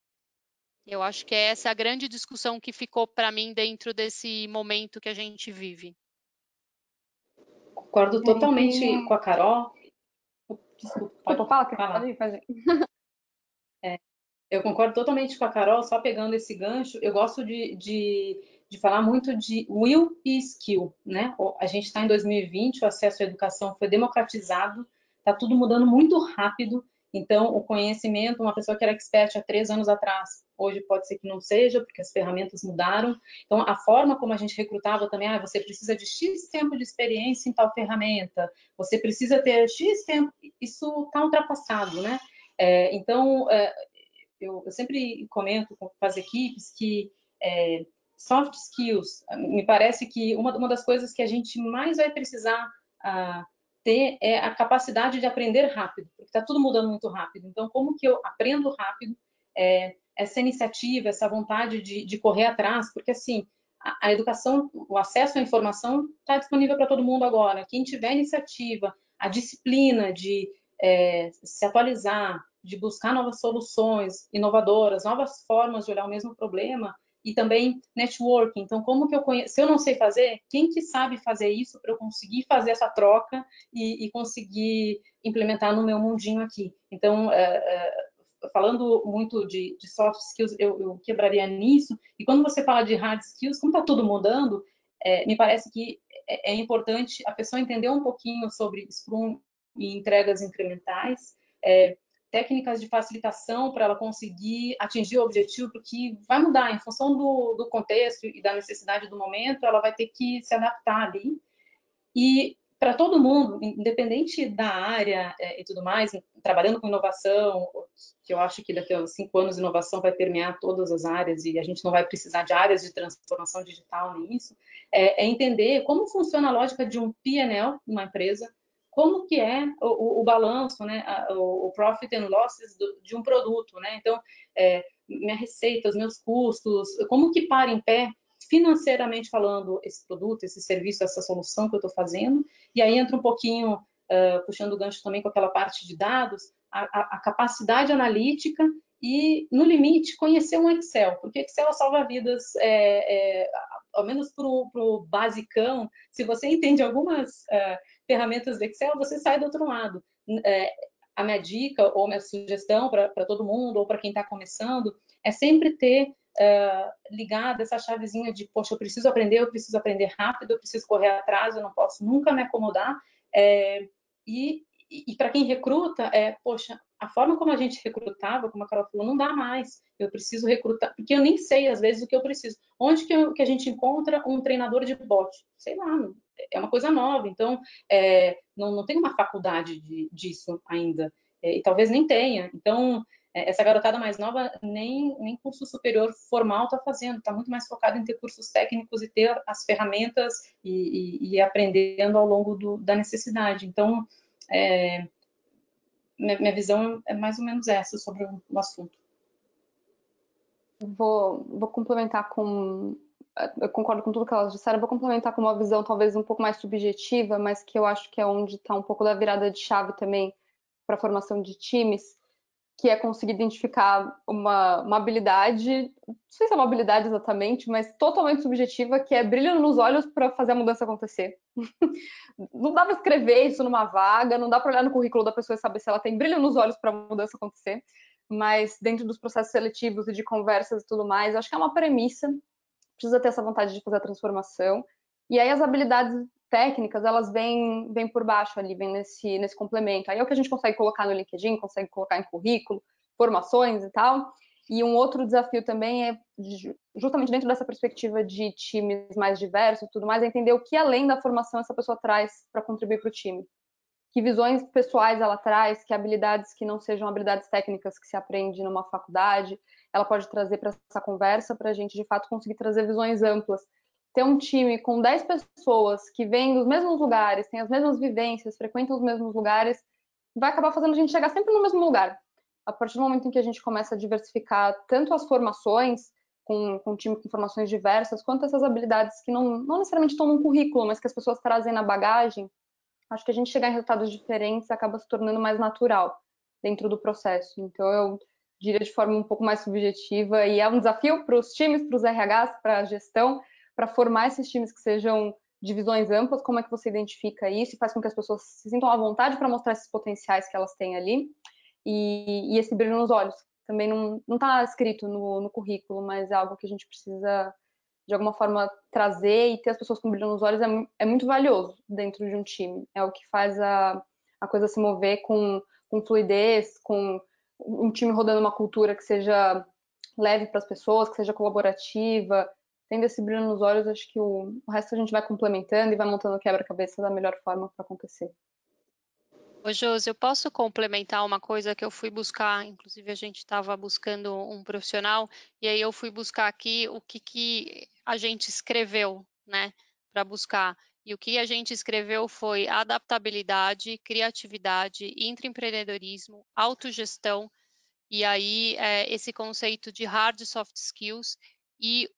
Eu acho que essa é a grande discussão que ficou para mim dentro desse momento que a gente vive. Concordo totalmente com a Carol. Desculpa, pode, falar, ir, pode. É, eu concordo totalmente com a Carol, só pegando esse gancho, eu gosto de, de, de falar muito de will e skill, né? A gente está em 2020, o acesso à educação foi democratizado, está tudo mudando muito rápido, então o conhecimento, uma pessoa que era expert há três anos atrás, hoje pode ser que não seja, porque as ferramentas mudaram. Então, a forma como a gente recrutava também, ah, você precisa de X tempo de experiência em tal ferramenta, você precisa ter X tempo, isso está ultrapassado, né? É, então, é, eu, eu, sempre comento com as equipes que é, soft skills, me parece que uma, uma das coisas que a gente mais vai precisar ah, ter é a capacidade de aprender rápido, porque está tudo mudando muito rápido. Então, como que eu aprendo rápido? É, essa iniciativa, essa vontade de, de correr atrás, porque assim, a, a, educação, o acesso à informação está disponível para todo mundo agora. Quem tiver iniciativa, a disciplina de é, se atualizar, de buscar novas soluções inovadoras, novas formas de olhar o mesmo problema e também networking. Então, como que eu conheço? Se eu não sei fazer, quem que sabe fazer isso para eu conseguir fazer essa troca e, e, conseguir implementar no meu mundinho aqui? Então, é, é, falando muito de, de soft skills, eu, eu, quebraria nisso. E quando você fala de hard skills, como está tudo mudando, é, me parece que é, é, importante a pessoa entender um pouquinho sobre Scrum e entregas incrementais, é, técnicas de facilitação para ela conseguir atingir o objetivo, porque vai mudar em função do, do contexto e da necessidade do momento, ela vai ter que se adaptar ali. E para todo mundo, independente da área é, e tudo mais, trabalhando com inovação, que eu acho que daqui a cinco anos inovação vai permear todas as áreas e a gente não vai precisar de áreas de transformação digital nem isso, é, é entender como funciona a lógica de um P&L numa empresa, como que é o, o, o balanço, né, o, o, profit and losses do, de um produto, né? Então, é, minha receita, os meus custos, como que para em pé financeiramente falando, esse produto, esse serviço, essa solução que eu estou fazendo. E aí entra um pouquinho, uh, puxando o gancho também com aquela parte de dados, a, a, a, capacidade analítica e, no limite, conhecer um Excel, porque Excel salva vidas, é, é, ao menos para o basicão, se você entende algumas uh, ferramentas do Excel, você sai do outro lado. É, a minha dica ou minha sugestão para todo mundo ou para quem está começando é sempre ter uh, ligada essa chavezinha de, poxa, eu preciso aprender, eu preciso aprender rápido, eu preciso correr atrás, eu não posso nunca me acomodar. É, e, e para quem recruta, é, poxa, a forma como a gente recrutava, como a Carol falou, não dá mais. Eu preciso recrutar, porque eu nem sei às vezes o que eu preciso. Onde que, eu, que a gente encontra um treinador de bot? Sei lá, é uma coisa nova. Então, é, não, não tem uma faculdade de, disso ainda. É, e talvez nem tenha. Então, é, essa garotada mais nova nem, nem curso superior formal está fazendo, está muito mais focado em ter cursos técnicos e ter as ferramentas e, e, e aprendendo ao longo do, da necessidade. Então, é, minha visão é mais ou menos essa sobre o, assunto. Vou, vou complementar com. Eu concordo com tudo que elas disseram, vou complementar com uma visão talvez um pouco mais subjetiva, mas que eu acho que é onde está um pouco da virada de chave também para a formação de times que é conseguir identificar uma, uma habilidade, não sei se é uma habilidade exatamente, mas totalmente subjetiva, que é brilho nos olhos para fazer a mudança acontecer. (laughs) não dá para escrever isso numa vaga, não dá para olhar no currículo da pessoa e saber se ela tem brilho nos olhos para a mudança acontecer, mas dentro dos processos seletivos e de conversas e tudo mais, acho que é uma premissa, precisa ter essa vontade de fazer a transformação. E aí as habilidades técnicas, elas vêm, vêm por baixo ali, vêm nesse, nesse complemento. Aí é o que a gente consegue colocar no LinkedIn, consegue colocar em currículo, formações e tal. E um outro desafio também é, justamente dentro dessa perspectiva de times mais diversos tudo mais, é entender o que além da formação essa pessoa traz para contribuir para o time. Que visões pessoais ela traz, que habilidades que não sejam habilidades técnicas que se aprende numa faculdade, ela pode trazer para essa conversa para a gente, de fato, conseguir trazer visões amplas ter um time com 10 pessoas que vêm dos mesmos lugares, têm as mesmas vivências, frequentam os mesmos lugares, vai acabar fazendo a gente chegar sempre no mesmo lugar. A partir do momento em que a gente começa a diversificar tanto as formações, com, com um time com formações diversas, quanto essas habilidades que não, não necessariamente estão no currículo, mas que as pessoas trazem na bagagem, acho que a gente chegar em resultados diferentes acaba se tornando mais natural dentro do processo. Então, eu diria de forma um pouco mais subjetiva, e é um desafio para os times, para os RHs, para a gestão, para formar esses times que sejam de visões amplas, como é que você identifica isso e faz com que as pessoas se sintam à vontade para mostrar esses potenciais que elas têm ali e, e esse brilho nos olhos. Também não está escrito no, no currículo, mas é algo que a gente precisa, de alguma forma, trazer e ter as pessoas com brilho nos olhos é, é muito valioso dentro de um time. É o que faz a, a coisa se mover com, com fluidez, com um time rodando uma cultura que seja leve para as pessoas, que seja colaborativa, tendo esse brilho nos olhos, acho que o, o resto a gente vai complementando e vai montando o quebra-cabeça da melhor forma para acontecer. Ô, Josi, eu posso complementar uma coisa que eu fui buscar, inclusive a gente estava buscando um profissional, e aí eu fui buscar aqui o que, que a gente escreveu, né, para buscar. E o que a gente escreveu foi adaptabilidade, criatividade, intraempreendedorismo, autogestão, e aí é, esse conceito de hard e soft skills e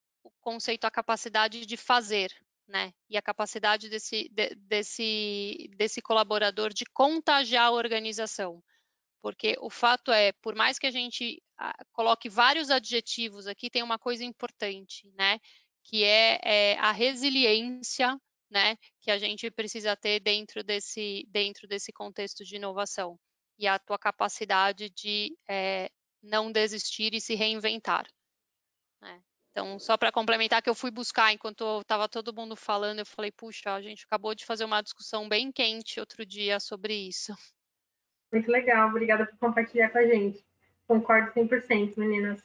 conceito, a capacidade de fazer, né? E a capacidade desse, de, desse, desse colaborador de contagiar a organização. Porque o fato é, por mais que a gente ah, coloque vários adjetivos aqui, tem uma coisa importante, né? Que é, é a resiliência, né? Que a gente precisa ter dentro desse, dentro desse contexto de inovação. E a tua capacidade de é, não desistir e se reinventar. Né? Então, só para complementar que eu fui buscar enquanto estava todo mundo falando, eu falei, puxa, a gente acabou de fazer uma discussão bem quente outro dia sobre isso. Muito legal, obrigada por compartilhar com a gente. Concordo 100%, meninas.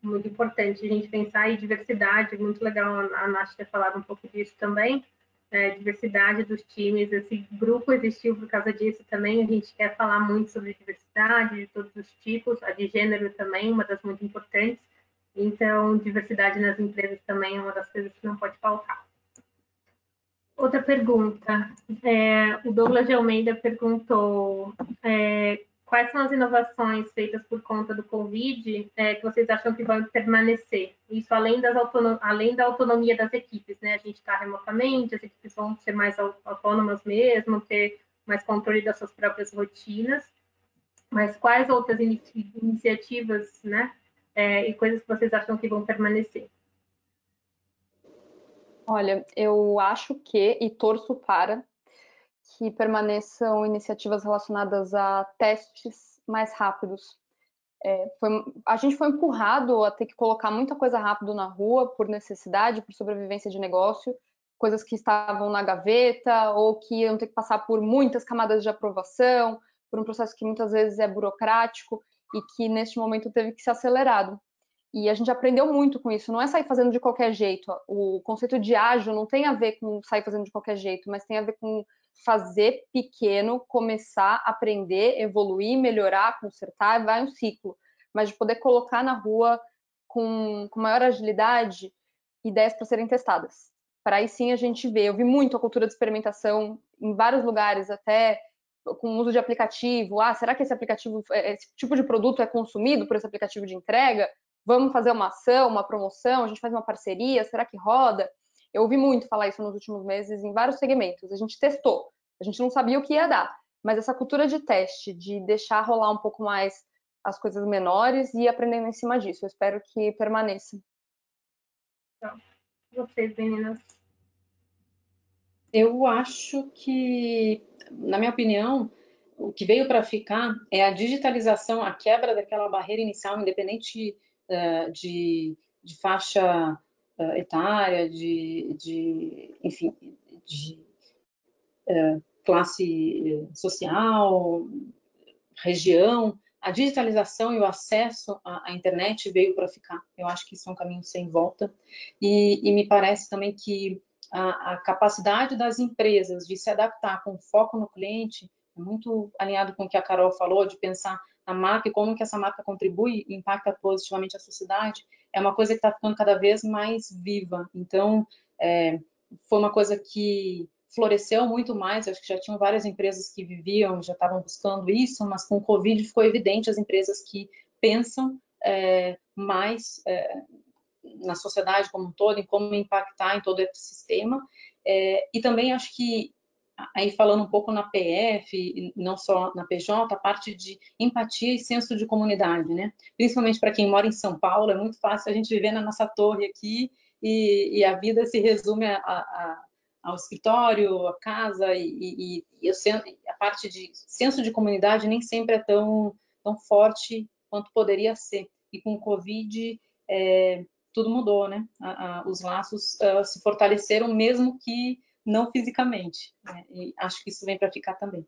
Muito importante a gente pensar em diversidade, muito legal a Nath ter falado um pouco disso também. É, diversidade dos times, esse grupo existiu por causa disso também. A gente quer falar muito sobre diversidade de todos os tipos, a de gênero também, uma das muito importantes então, diversidade nas empresas também é uma das coisas que não pode faltar. Outra pergunta. É, o Douglas de Almeida perguntou é, quais são as inovações feitas por conta do Covid é, que vocês acham que vão permanecer? Isso além, além da autonomia das equipes, né? A gente está remotamente, as equipes vão ser mais autônomas mesmo, ter mais controle das suas próprias rotinas. Mas quais outras iniciativas, né, é, e coisas que vocês acham que vão permanecer? Olha, eu acho que, e torço para, que permaneçam iniciativas relacionadas a testes mais rápidos. É, foi, a gente foi empurrado a ter que colocar muita coisa rápido na rua por necessidade, por sobrevivência de negócio, coisas que estavam na gaveta ou que iam ter que passar por muitas camadas de aprovação, por um processo que muitas vezes é burocrático e que neste momento teve que ser acelerado. E a gente aprendeu muito com isso. Não é sair fazendo de qualquer jeito. O conceito de ágil não tem a ver com sair fazendo de qualquer jeito, mas tem a ver com fazer pequeno, começar, aprender, evoluir, melhorar, consertar, vai um ciclo. Mas de poder colocar na rua com, com maior agilidade ideias para serem testadas. Para aí sim a gente ver. Eu vi muito a cultura de experimentação em vários lugares, até com o uso de aplicativo. Ah, será que esse aplicativo, é, esse tipo de produto é consumido por esse aplicativo de entrega? Vamos fazer uma ação, uma promoção, a gente faz uma parceria, será que roda? Eu ouvi muito falar isso nos últimos meses em vários segmentos. A gente testou, a gente não sabia o que ia dar, mas essa cultura de teste, de deixar rolar um pouco mais as coisas menores e aprendendo em cima disso, eu espero que permaneça. Então, vocês, meninas? Eu acho que na minha opinião, o que veio para ficar é a digitalização, a quebra daquela barreira inicial, independente uh, de, de, faixa uh, etária, de, de, enfim, de uh, classe social, região. A digitalização e o acesso à, à internet veio para ficar. Eu acho que isso é um caminho sem volta. E, e me parece também que a, a, capacidade das empresas de se adaptar com foco no cliente é muito alinhado com o que a Carol falou, de pensar na marca e como que essa marca contribui e impacta positivamente a sociedade, é uma coisa que está ficando cada vez mais viva. Então, é, foi uma coisa que floresceu muito mais, acho que já tinham várias empresas que viviam, já estavam buscando isso, mas com o Covid ficou evidente as empresas que pensam é, mais é, na sociedade como um todo, em como impactar em todo o ecossistema. É, e também acho que, aí falando um pouco na PF, não só na PJ, a parte de empatia e senso de comunidade, né? Principalmente para quem mora em São Paulo, é muito fácil a gente viver na nossa torre aqui e, e a vida se resume a, a, ao escritório, a casa e, e, e a parte de senso de comunidade nem sempre é tão, tão forte quanto poderia ser. E com o Covid, é, tudo mudou, né? A, a, os laços uh, se fortaleceram, mesmo que não fisicamente. Né? E acho que isso vem para ficar também.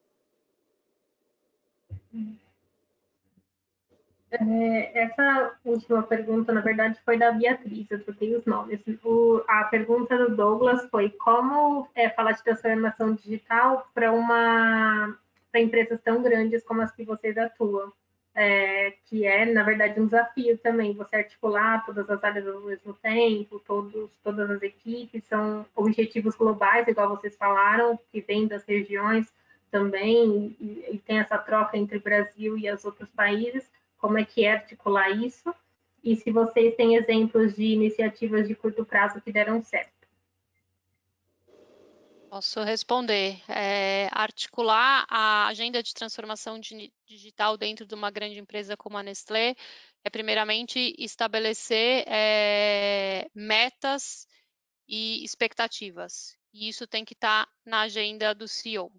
É, essa última pergunta, na verdade, foi da Beatriz, eu troquei os nomes. O, a pergunta do Douglas foi como é, falar de transformação digital para uma para empresas tão grandes como as que vocês atuam é, que é, na verdade, um desafio também, você articular todas as áreas ao mesmo tempo, todos, todas as equipes, são objetivos globais, igual vocês falaram, que vêm das regiões também, e, e tem essa troca entre o Brasil e os outros países, como é que é articular isso, e se vocês têm exemplos de iniciativas de curto prazo que deram certo. Posso responder. É, articular a agenda de transformação digital dentro de uma grande empresa como a Nestlé é, primeiramente, estabelecer é, metas e expectativas. E isso tem que estar tá na agenda do CEO,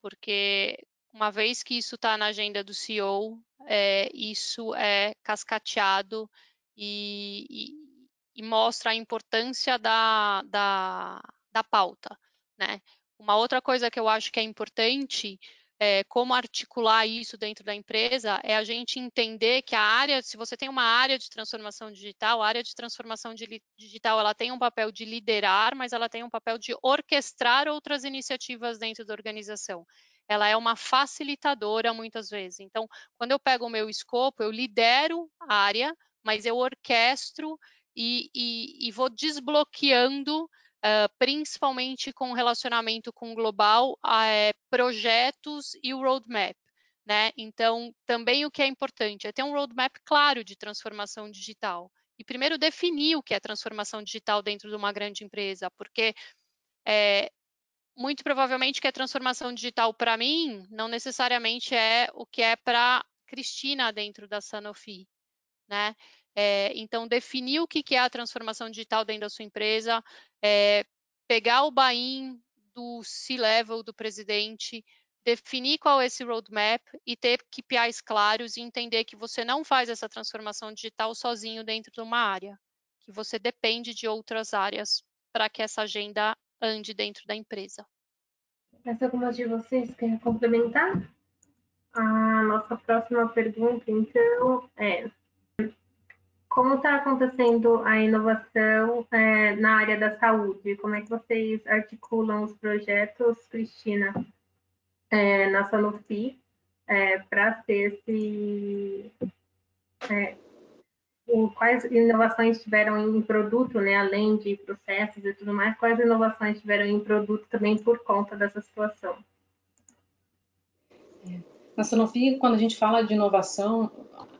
porque uma vez que isso está na agenda do CEO, é, isso é cascateado e, e, e, mostra a importância da, da, da pauta né? Uma outra coisa que eu acho que é importante é, como articular isso dentro da empresa é a gente entender que a área, se você tem uma área de transformação digital, a área de transformação digital ela tem um papel de liderar, mas ela tem um papel de orquestrar outras iniciativas dentro da organização. Ela é uma facilitadora muitas vezes. Então, quando eu pego o meu escopo, eu lidero a área, mas eu orquestro e, e, e vou desbloqueando uh, principalmente com relacionamento com o global, uh, projetos e o roadmap. Né? Então, também o que é importante é ter um roadmap claro de transformação digital. E primeiro definir o que é transformação digital dentro de uma grande empresa, porque é, muito provavelmente que é transformação digital para mim não necessariamente é o que é para Cristina dentro da Sanofi, né? É, então, definir o que é a transformação digital dentro da sua empresa, é, pegar o buy-in do C-level, do presidente, definir qual é esse roadmap e ter KPIs claros e entender que você não faz essa transformação digital sozinho dentro de uma área, que você depende de outras áreas para que essa agenda ande dentro da empresa. Mais algumas de vocês querem complementar? A nossa próxima pergunta, então, é como está acontecendo a inovação é, na área da saúde? Como é que vocês articulam os projetos, Cristina, é, na Sanofi, é, para ter esse... É, quais inovações tiveram em produto, né, além de processos e tudo mais, quais inovações tiveram em produto também por conta dessa situação? Na Sanofi, quando a gente fala de inovação,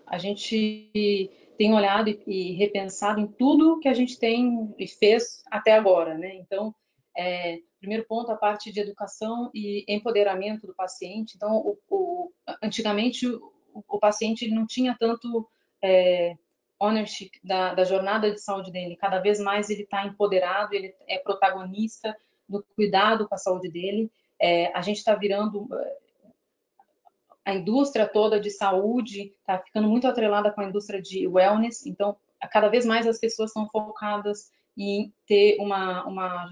a gente tem olhado e, e, repensado em tudo que a gente tem e fez até agora, né? Então, é, primeiro ponto, a parte de educação e empoderamento do paciente. Então, o, o, antigamente, o, o, paciente não tinha tanto é, ownership da, da, jornada de saúde dele. Cada vez mais ele está empoderado, ele é protagonista do cuidado com a saúde dele. É, a gente está virando a indústria toda de saúde está ficando muito atrelada com a indústria de wellness, então cada vez mais as pessoas estão focadas em ter uma, uma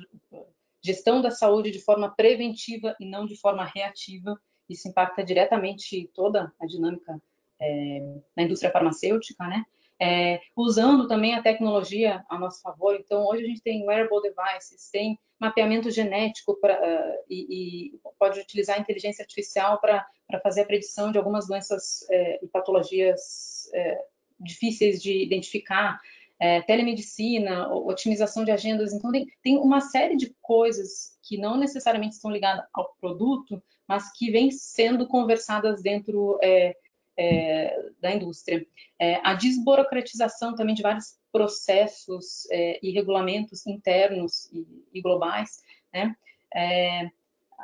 gestão da saúde de forma preventiva e não de forma reativa. Isso impacta diretamente toda a dinâmica é, na indústria farmacêutica, né? É, usando também a tecnologia a nosso favor. Então, hoje a gente tem wearable devices, tem mapeamento genético pra, uh, e, e, pode utilizar a inteligência artificial para fazer a predição de algumas doenças é, e patologias é, difíceis de identificar, é, telemedicina, otimização de agendas. Então, tem, tem uma série de coisas que não necessariamente estão ligadas ao produto, mas que vêm sendo conversadas dentro é, da indústria. É, a desburocratização também de vários processos é, e regulamentos internos e, e globais, né? É,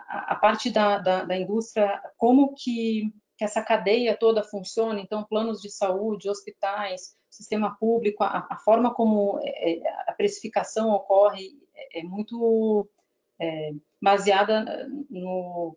a, a, parte da, da, da, indústria, como que, que essa cadeia toda funciona, então planos de saúde, hospitais, sistema público, a, a forma como é, a precificação ocorre é, muito é, baseada no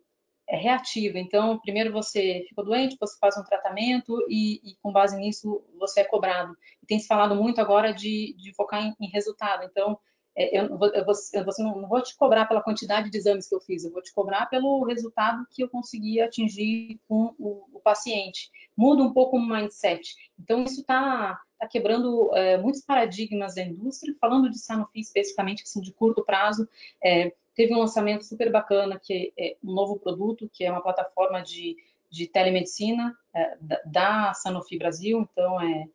é, reativa. Então, primeiro você ficou doente, você faz um tratamento e, e com base nisso você é cobrado. E tem se falado muito agora de, de focar em, em resultado. Então, é, eu, eu, eu, não, não, vou te cobrar pela quantidade de exames que eu fiz, eu vou te cobrar pelo resultado que eu consegui atingir com o, o paciente. Muda um pouco o mindset. Então, isso está tá quebrando é, muitos paradigmas da indústria. Falando de Sanofi especificamente, assim, de curto prazo, é, teve um lançamento super bacana, que é um novo produto, que é uma plataforma de, de telemedicina é, da, Sanofi Brasil. Então, é,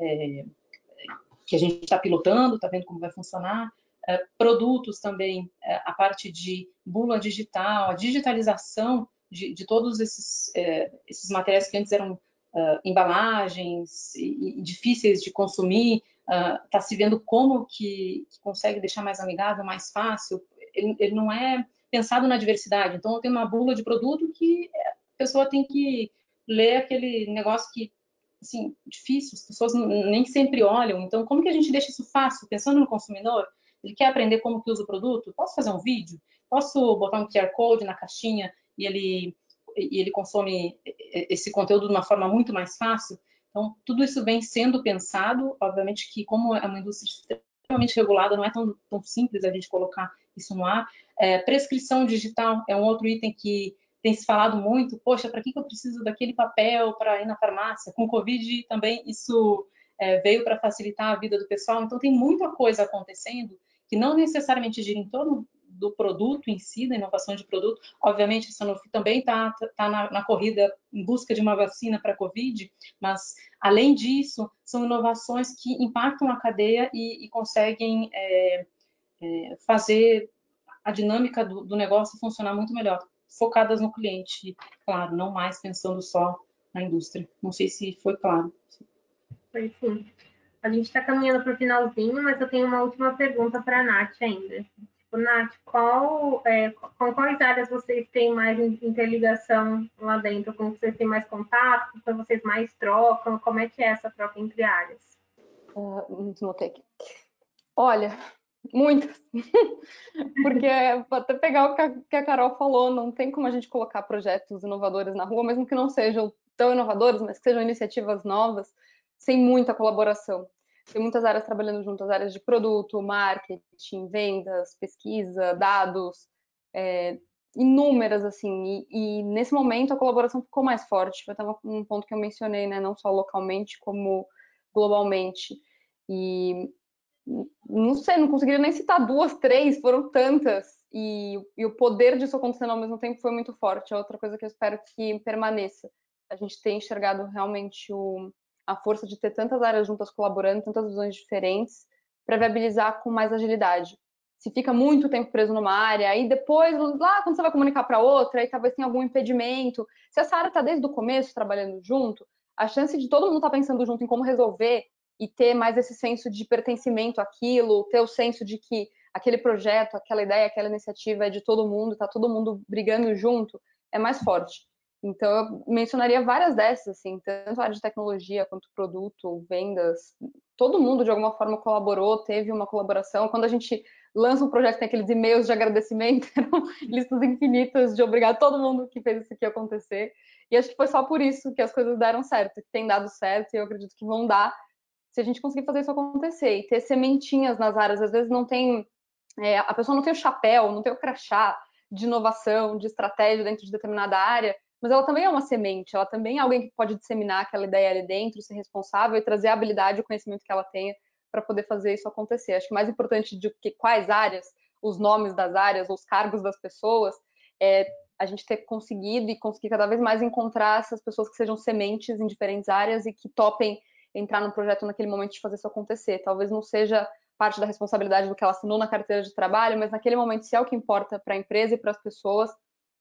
é que a gente está pilotando, está vendo como vai funcionar. É, produtos também, é, a parte de bula digital, a digitalização de, de todos esses, é, esses materiais que antes eram embalagens e, e, difíceis de consumir, está se vendo como que, que, consegue deixar mais amigável, mais fácil. Ele, ele, não é pensado na diversidade. Então, tem uma bula de produto que a pessoa tem que ler aquele negócio que assim, difícil, as pessoas nem sempre olham. Então, como que a gente deixa isso fácil, pensando no consumidor? Ele quer aprender como que usa o produto? Posso fazer um vídeo? Posso botar um QR Code na caixinha e ele, e ele consome esse conteúdo de uma forma muito mais fácil? Então, tudo isso vem sendo pensado, obviamente que como é uma indústria extremamente regulada, não é tão, tão simples a gente colocar isso no ar. É, prescrição digital é um outro item que tem se falado muito, poxa, para que, que eu preciso daquele papel para ir na farmácia? Com Covid também isso é, veio para facilitar a vida do pessoal, então tem muita coisa acontecendo que não necessariamente gira em torno do produto em si, da inovação de produto. Obviamente, a Sanofi também está tá na, na, corrida em busca de uma vacina para a Covid, mas, além disso, são inovações que impactam a cadeia e, e conseguem é, é, fazer a dinâmica do, do, negócio funcionar muito melhor, focadas no cliente, claro, não mais pensando só na indústria. Não sei se foi claro. Foi sim. A gente está caminhando para o finalzinho, mas eu tenho uma última pergunta para a Nath ainda. Tipo, Nath, qual, é, com quais áreas vocês têm mais interligação lá dentro? Com vocês têm mais contato? Com vocês mais trocam? Como é que é essa troca entre áreas? Uh. Olha, muitas. (laughs) Porque até pegar o que a Carol falou, não tem como a gente colocar projetos inovadores na rua, mesmo que não sejam tão inovadores, mas que sejam iniciativas novas, sem muita colaboração. Tem muitas áreas trabalhando juntas, áreas de produto, marketing, vendas, pesquisa, dados, é, inúmeras, assim, e, e, nesse momento a colaboração ficou mais forte, foi um ponto que eu mencionei, né, não só localmente, como globalmente, e não sei, não conseguiria nem citar duas, três, foram tantas, e, e o poder disso acontecendo ao mesmo tempo foi muito forte, é outra coisa que eu espero que permaneça, a gente tem enxergado realmente o, a força de ter tantas áreas juntas colaborando, tantas visões diferentes, para viabilizar com mais agilidade. Se fica muito tempo preso numa área, aí depois, lá quando você vai comunicar para outra, aí talvez tenha algum impedimento. Se essa área está desde o começo trabalhando junto, a chance de todo mundo estar tá pensando junto em como resolver e ter mais esse senso de pertencimento àquilo, ter o senso de que aquele projeto, aquela ideia, aquela iniciativa é de todo mundo, está todo mundo brigando junto, é mais forte. Então, eu mencionaria várias dessas, assim, tanto a área de tecnologia quanto produto, vendas. Todo mundo, de alguma forma, colaborou, teve uma colaboração. Quando a gente lança um projeto, tem aqueles e-mails de agradecimento, (laughs) eram listas infinitas de obrigado todo mundo que fez isso aqui acontecer. E acho que foi só por isso que as coisas deram certo, que tem dado certo, e eu acredito que vão dar se a gente conseguir fazer isso acontecer. E ter sementinhas nas áreas, às vezes não tem. É, a pessoa não tem o chapéu, não tem o crachá de inovação, de estratégia dentro de determinada área, mas ela também é uma semente, ela também é alguém que pode disseminar aquela ideia ali dentro, ser responsável e trazer a habilidade o conhecimento que ela tenha para poder fazer isso acontecer. Acho que mais importante do que quais áreas, os nomes das áreas, os cargos das pessoas, é a gente ter conseguido e conseguir cada vez mais encontrar essas pessoas que sejam sementes em diferentes áreas e que topem entrar no projeto naquele momento de fazer isso acontecer. Talvez não seja parte da responsabilidade do que ela assinou na carteira de trabalho, mas naquele momento, se é o que importa para a empresa e para as pessoas,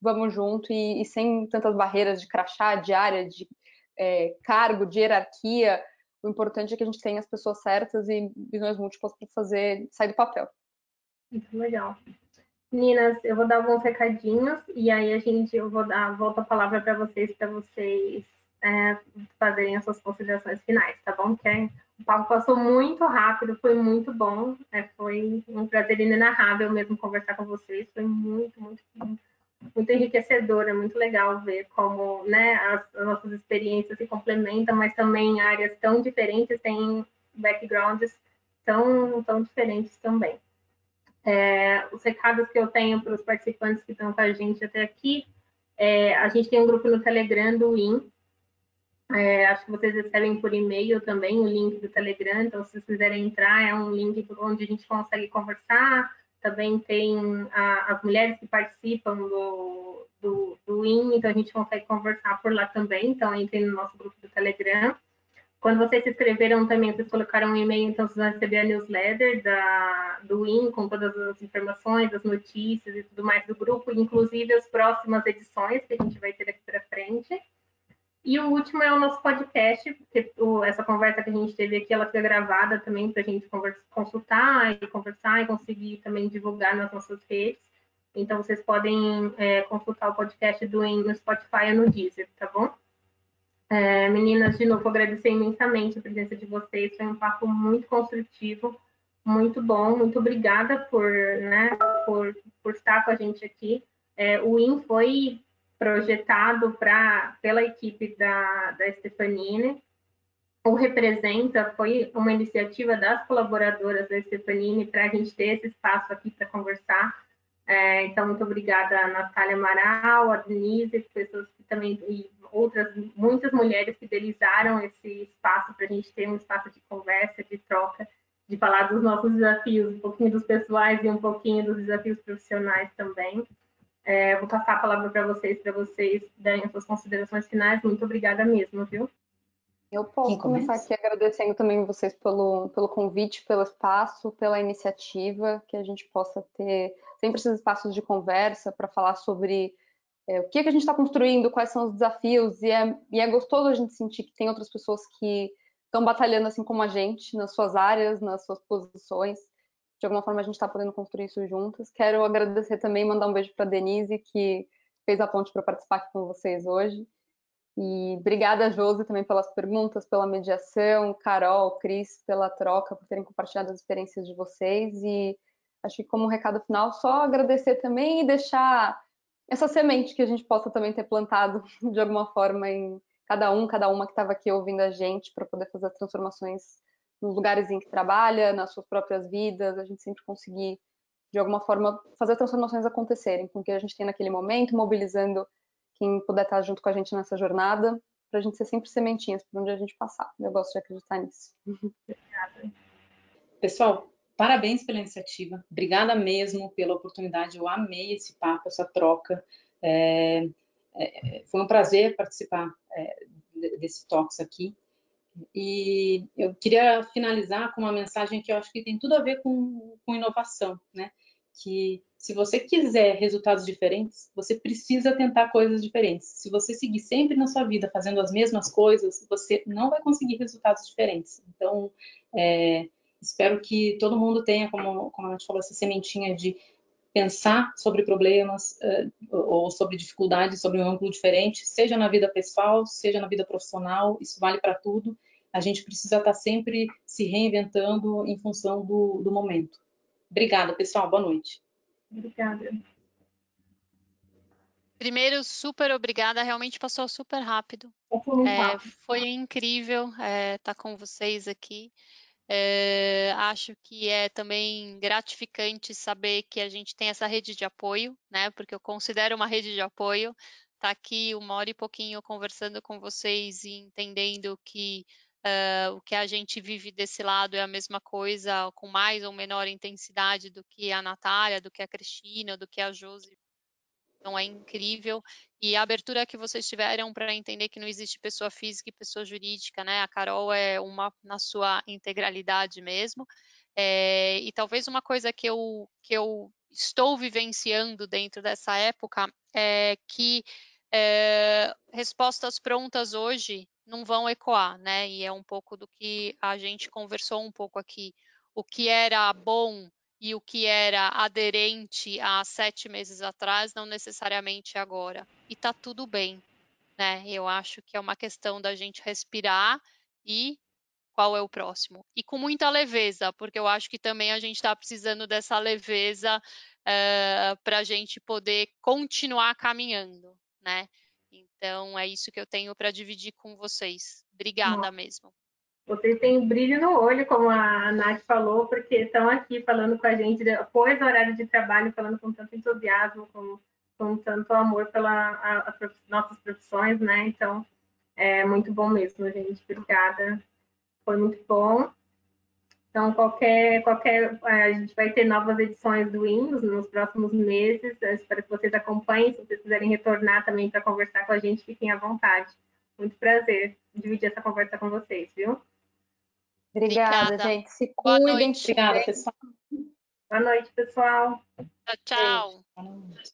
vamos junto e, e, sem tantas barreiras de crachá, de área, de é, cargo, de hierarquia. O importante é que a gente tenha as pessoas certas e visões múltiplas para fazer sair do papel. Muito legal. Meninas, eu vou dar alguns recadinhos e aí a gente eu vou dar volta a palavra para vocês para vocês é, fazerem as suas considerações finais, tá bom? Que é o papo passou muito rápido, foi muito bom. É, foi um prazer inenarrável mesmo conversar com vocês. Foi muito, muito, muito enriquecedor. É muito legal ver como né, as, as nossas experiências se complementam, mas também áreas tão diferentes têm backgrounds tão, tão diferentes também. É, os recados que eu tenho para os participantes que estão com a gente até aqui, é, a gente tem um grupo no Telegram do IN, é, acho que vocês recebem por e-mail também o link do Telegram, então se vocês quiserem entrar, é um link onde a gente consegue conversar. Também tem a, as mulheres que participam do, do, do IN, então a gente consegue conversar por lá também. Então entrem no nosso grupo do Telegram. Quando vocês se inscreveram também, vocês colocaram um e-mail, então vocês vão receber a newsletter da, do IN com todas as informações, as notícias e tudo mais do grupo, inclusive as próximas edições que a gente vai ter aqui para frente. E o último é o nosso podcast, porque essa conversa que a gente teve aqui, ela fica gravada também para a gente consultar e conversar e conseguir também divulgar nas nossas redes. Então, vocês podem é, consultar o podcast do no Spotify ou no Deezer, tá bom? É, meninas, de novo, agradecer imensamente a presença de vocês. Foi um papo muito construtivo, muito bom. Muito obrigada por, né, por, por estar com a gente aqui. É, o IN foi projetado pra, pela equipe da, da Stefanini. O Representa foi uma iniciativa das colaboradoras da Stefanini para a gente ter esse espaço aqui para conversar. É, então, muito obrigada a Natália Amaral, a Denise, pessoas que também, e outras, muitas mulheres que idealizaram esse espaço para a gente ter um espaço de conversa, de troca, de falar dos nossos desafios, um pouquinho dos pessoais e um pouquinho dos desafios profissionais também. É, vou passar a palavra para vocês, para vocês darem as suas considerações finais. Muito obrigada mesmo, viu? Eu posso começar aqui agradecendo também vocês pelo, pelo convite, pelo espaço, pela iniciativa, que a gente possa ter sempre esses espaços de conversa para falar sobre é, o que, é que a gente está construindo, quais são os desafios, e é, e é gostoso a gente sentir que tem outras pessoas que estão batalhando assim como a gente, nas suas áreas, nas suas posições, de alguma forma a gente está podendo construir isso juntas. Quero agradecer também, mandar um beijo para Denise, que fez a ponte para participar aqui com vocês hoje. E obrigada, Josi, também pelas perguntas, pela mediação, Carol, Cris, pela troca, por terem compartilhado as experiências de vocês. E acho que como recado final, só agradecer também e deixar essa semente que a gente possa também ter plantado (laughs) de alguma forma em cada um, cada uma que estava aqui ouvindo a gente, para poder fazer as transformações nos lugares em que trabalha, nas suas próprias vidas, a gente sempre conseguir, de alguma forma, fazer transformações acontecerem com o que a gente tem naquele momento, mobilizando quem puder estar junto com a gente nessa jornada, para a gente ser sempre sementinhas por onde a gente passar. Eu gosto de acreditar nisso. Obrigada. Pessoal, parabéns pela iniciativa. Obrigada mesmo pela oportunidade. Eu amei esse papo, essa troca. É, é, foi um prazer participar é, desse Talks aqui. E eu queria finalizar com uma mensagem que eu acho que tem tudo a ver com, com inovação, né? Que se você quiser resultados diferentes, você precisa tentar coisas diferentes. Se você seguir sempre na sua vida fazendo as mesmas coisas, você não vai conseguir resultados diferentes. Então, é, espero que todo mundo tenha, como, como a gente falou, essa sementinha de pensar sobre problemas uh, ou sobre dificuldades sobre um ângulo diferente, seja na vida pessoal, seja na vida profissional, isso vale para tudo. A gente precisa estar tá sempre se reinventando em função do, do momento. Obrigada, pessoal. Boa noite. Obrigada. Primeiro, super obrigada. Realmente passou super rápido. É, foi incrível estar é, tá com vocês aqui. É, acho que é também gratificante saber que a gente tem essa rede de apoio, né? Porque eu considero uma rede de apoio. Tá aqui uma hora e pouquinho conversando com vocês e entendendo que uh, o que a gente vive desse lado é a mesma coisa, com mais ou menor intensidade do que a Natália, do que a Cristina, do que a Josi então é incrível. E a abertura que vocês tiveram para entender que não existe pessoa física e pessoa jurídica, né? A Carol é uma na sua integralidade mesmo. É, e talvez uma coisa que eu, que eu estou vivenciando dentro dessa época é que é, respostas prontas hoje não vão ecoar, né? E é um pouco do que a gente conversou um pouco aqui. O que era bom e o que era aderente há sete meses atrás, não necessariamente agora. E tá tudo bem, né? Eu acho que é uma questão da gente respirar e qual é o próximo. E com muita leveza, porque eu acho que também a gente está precisando dessa leveza uh, para a gente poder continuar caminhando, né? Então é isso que eu tenho para dividir com vocês. Obrigada Nossa. mesmo. Vocês têm brilho no olho, como a Nath falou, porque estão aqui falando com a gente depois do horário de trabalho, falando com tanto entusiasmo, com, com tanto amor pelas nossas profissões, né? Então, é muito bom mesmo, gente. Obrigada. Foi muito bom. Então, qualquer, qualquer, é, a gente vai ter novas edições do Windows nos próximos meses. Eu espero que vocês acompanhem. Se vocês quiserem retornar também para conversar com a gente, fiquem à vontade. Muito prazer dividir essa conversa com vocês, viu? Obrigada, Obrigada. gente. Se cuidem. Obrigada, pessoal. Boa noite, pessoal. Tchau, tchau.